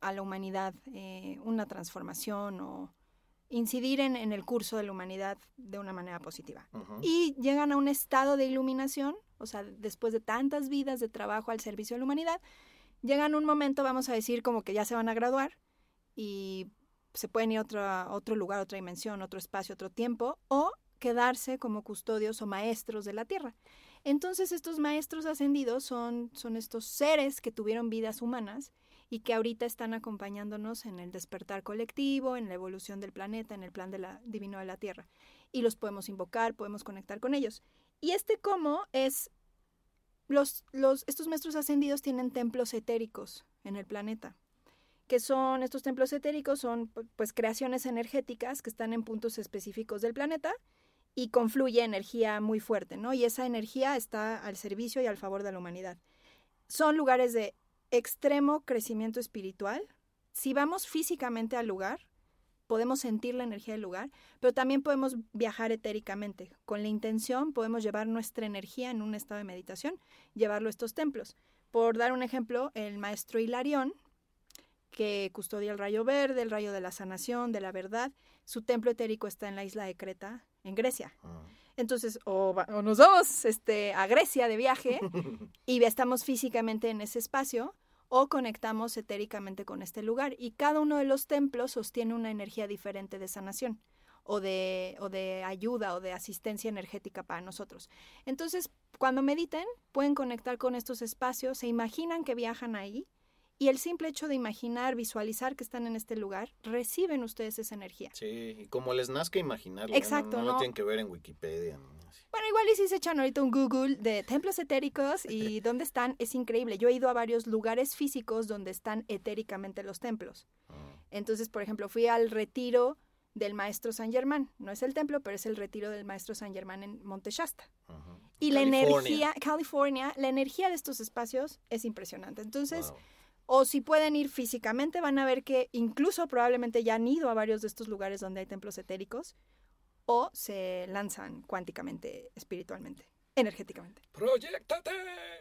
Speaker 1: a la humanidad eh, una transformación o incidir en, el curso de la humanidad de una manera positiva. Y llegan a un estado de iluminación, o sea, después de tantas vidas de trabajo al servicio de la humanidad, llegan un momento, vamos a decir, como que ya se van a graduar y se pueden ir a otro, otro lugar, otra dimensión, otro espacio, otro tiempo, o quedarse como custodios o maestros de la Tierra. Entonces estos maestros ascendidos son, son estos seres que tuvieron vidas humanas y que ahorita están acompañándonos en el despertar colectivo, en la evolución del planeta, en el plan de la, divino de la Tierra. Y los podemos invocar, podemos conectar con ellos. Y este cómo es, los, los, estos maestros ascendidos tienen templos etéricos en el planeta que son estos templos etéricos, son pues creaciones energéticas que están en puntos específicos del planeta y confluye energía muy fuerte, ¿no? Y esa energía está al servicio y al favor de la humanidad. Son lugares de extremo crecimiento espiritual. Si vamos físicamente al lugar, podemos sentir la energía del lugar, pero también podemos viajar etéricamente. Con la intención podemos llevar nuestra energía en un estado de meditación, llevarlo a estos templos. Por dar un ejemplo, el maestro Hilarión, que custodia el rayo verde, el rayo de la sanación, de la verdad. Su templo etérico está en la isla de Creta, en Grecia. Ah. Entonces, o, nos vamos este, a Grecia de viaje y estamos físicamente en ese espacio, o conectamos etéricamente con este lugar. Y cada uno de los templos sostiene una energía diferente de sanación o de, o de ayuda o de asistencia energética para nosotros. Entonces, cuando mediten, pueden conectar con estos espacios, se imaginan que viajan ahí y el simple hecho de imaginar, visualizar que están en este lugar, reciben ustedes esa energía.
Speaker 2: Sí, y como les nazca imaginarlo. Exacto. No, no, lo tienen que ver en Wikipedia.
Speaker 1: Bueno, igual y si se echan ahorita un Google de templos etéricos y dónde están, es increíble. Yo he ido a varios lugares físicos donde están etéricamente los templos. Ah. Entonces, por ejemplo, fui al retiro del maestro San Germán. No es el templo, pero es el retiro del maestro San Germán en Monte Shasta. Y la energía, California, la energía de estos espacios es impresionante. Entonces, O si pueden ir físicamente, van a ver que incluso probablemente ya han ido a varios de estos lugares donde hay templos etéricos o se lanzan cuánticamente, espiritualmente, energéticamente.
Speaker 2: ¡Proyectate!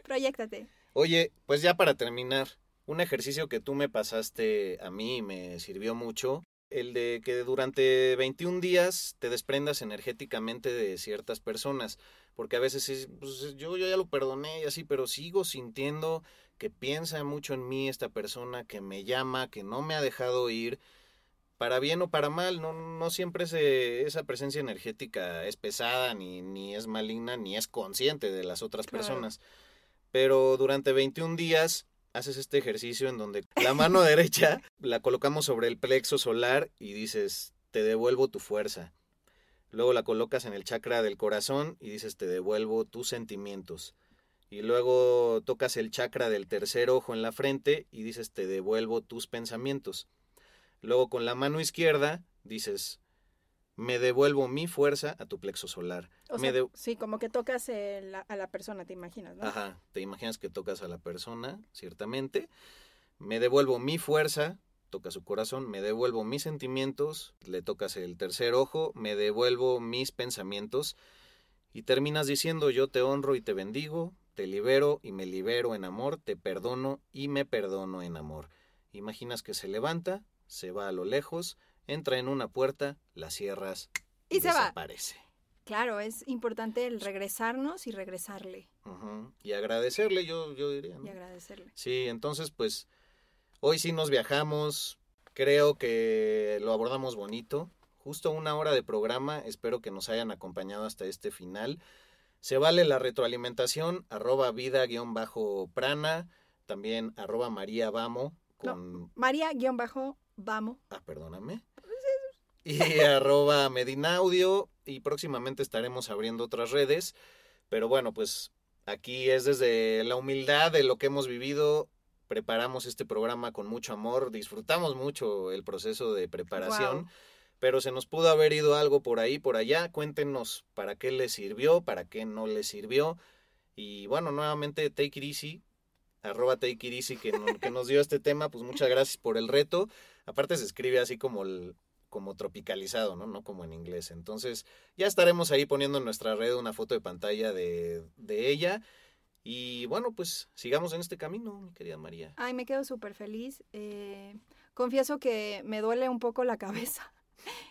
Speaker 1: Proyectate.
Speaker 2: Oye, pues ya para terminar, un ejercicio que tú me pasaste a mí y me sirvió mucho, el de que durante 21 días te desprendas energéticamente de ciertas personas, porque a veces es, pues, yo, yo ya lo perdoné y así, pero sigo sintiendo que piensa mucho en mí esta persona, que me llama, que no me ha dejado ir, para bien o para mal, no, no siempre esa presencia energética es pesada, ni, ni es maligna, ni es consciente de las otras personas. Pero durante 21 días haces este ejercicio en donde la mano derecha la colocamos sobre el plexo solar y dices, te devuelvo tu fuerza. Luego la colocas en el chakra del corazón y dices, te devuelvo tus sentimientos. Y luego tocas el chakra del tercer ojo en la frente y dices, te devuelvo tus pensamientos. Luego con la mano izquierda dices, me devuelvo mi fuerza a tu plexo solar.
Speaker 1: sí, como que tocas a la persona, te imaginas, ¿no?
Speaker 2: Ajá, te imaginas que tocas a la persona, ciertamente. Me devuelvo mi fuerza, toca su corazón, me devuelvo mis sentimientos, le tocas el tercer ojo, me devuelvo mis pensamientos y terminas diciendo yo te honro y te bendigo, te libero y me libero en amor, te perdono y me perdono en amor. Imaginas que se levanta, se va a lo lejos, entra en una puerta, la cierras y, se desaparece.
Speaker 1: Claro, es importante el regresarnos y regresarle.
Speaker 2: Y agradecerle, yo, yo diría.
Speaker 1: Y agradecerle.
Speaker 2: Sí, entonces pues hoy sí nos viajamos, creo que lo abordamos bonito. Justo una hora de programa, espero que nos hayan acompañado hasta este final. Se vale la retroalimentación, arroba vida-prana, también arroba María Vamo.
Speaker 1: Con... María-Vamo.
Speaker 2: Ah, perdóname y arroba Medinaudio y próximamente estaremos abriendo otras redes. Pero bueno, pues aquí es desde la humildad de lo que hemos vivido. Preparamos este programa con mucho amor, disfrutamos mucho el proceso de preparación, pero se nos pudo haber ido algo por ahí, por allá. Cuéntenos para qué les sirvió, para qué no les sirvió. Y bueno, nuevamente Take It Easy, arroba Take It Easy que, nos dio este tema, pues muchas gracias por el reto. Aparte se escribe así como el, como tropicalizado, ¿no? No como en inglés. Entonces, ya estaremos ahí poniendo en nuestra red una foto de pantalla de, de ella. Y bueno, pues sigamos en este camino, mi querida María.
Speaker 1: Ay, me quedo súper feliz. Eh, confieso que me duele un poco la cabeza.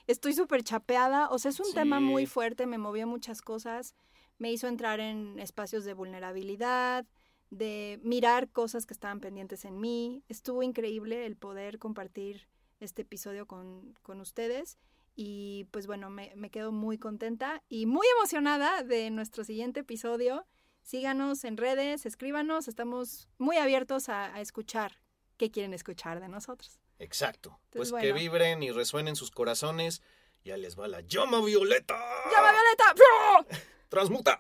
Speaker 1: Estoy súper chapeada. O sea, es un tema muy fuerte, me movió muchas cosas. Me hizo entrar en espacios de vulnerabilidad, de mirar cosas que estaban pendientes en mí. Estuvo increíble el poder compartir este episodio con, con ustedes. Y pues bueno, me, me, quedo muy contenta y muy emocionada de nuestro siguiente episodio. Síganos en redes, escríbanos, estamos muy abiertos a, escuchar qué quieren escuchar de nosotros.
Speaker 2: Exacto. pues que vibren y resuenen sus corazones. Ya les va la llama violeta.
Speaker 1: ¡Llama violeta!
Speaker 2: Transmuta.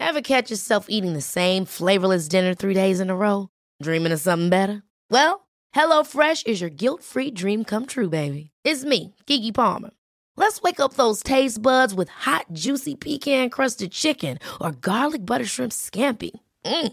Speaker 4: Ever catch yourself eating the same flavorless dinner three days in a row? Dreaming of something better? Well, HelloFresh is your guilt-free dream come true, baby. It's me, Kiki Palmer. Let's wake up those taste buds with hot, juicy pecan-crusted chicken or garlic butter shrimp scampi. Mm.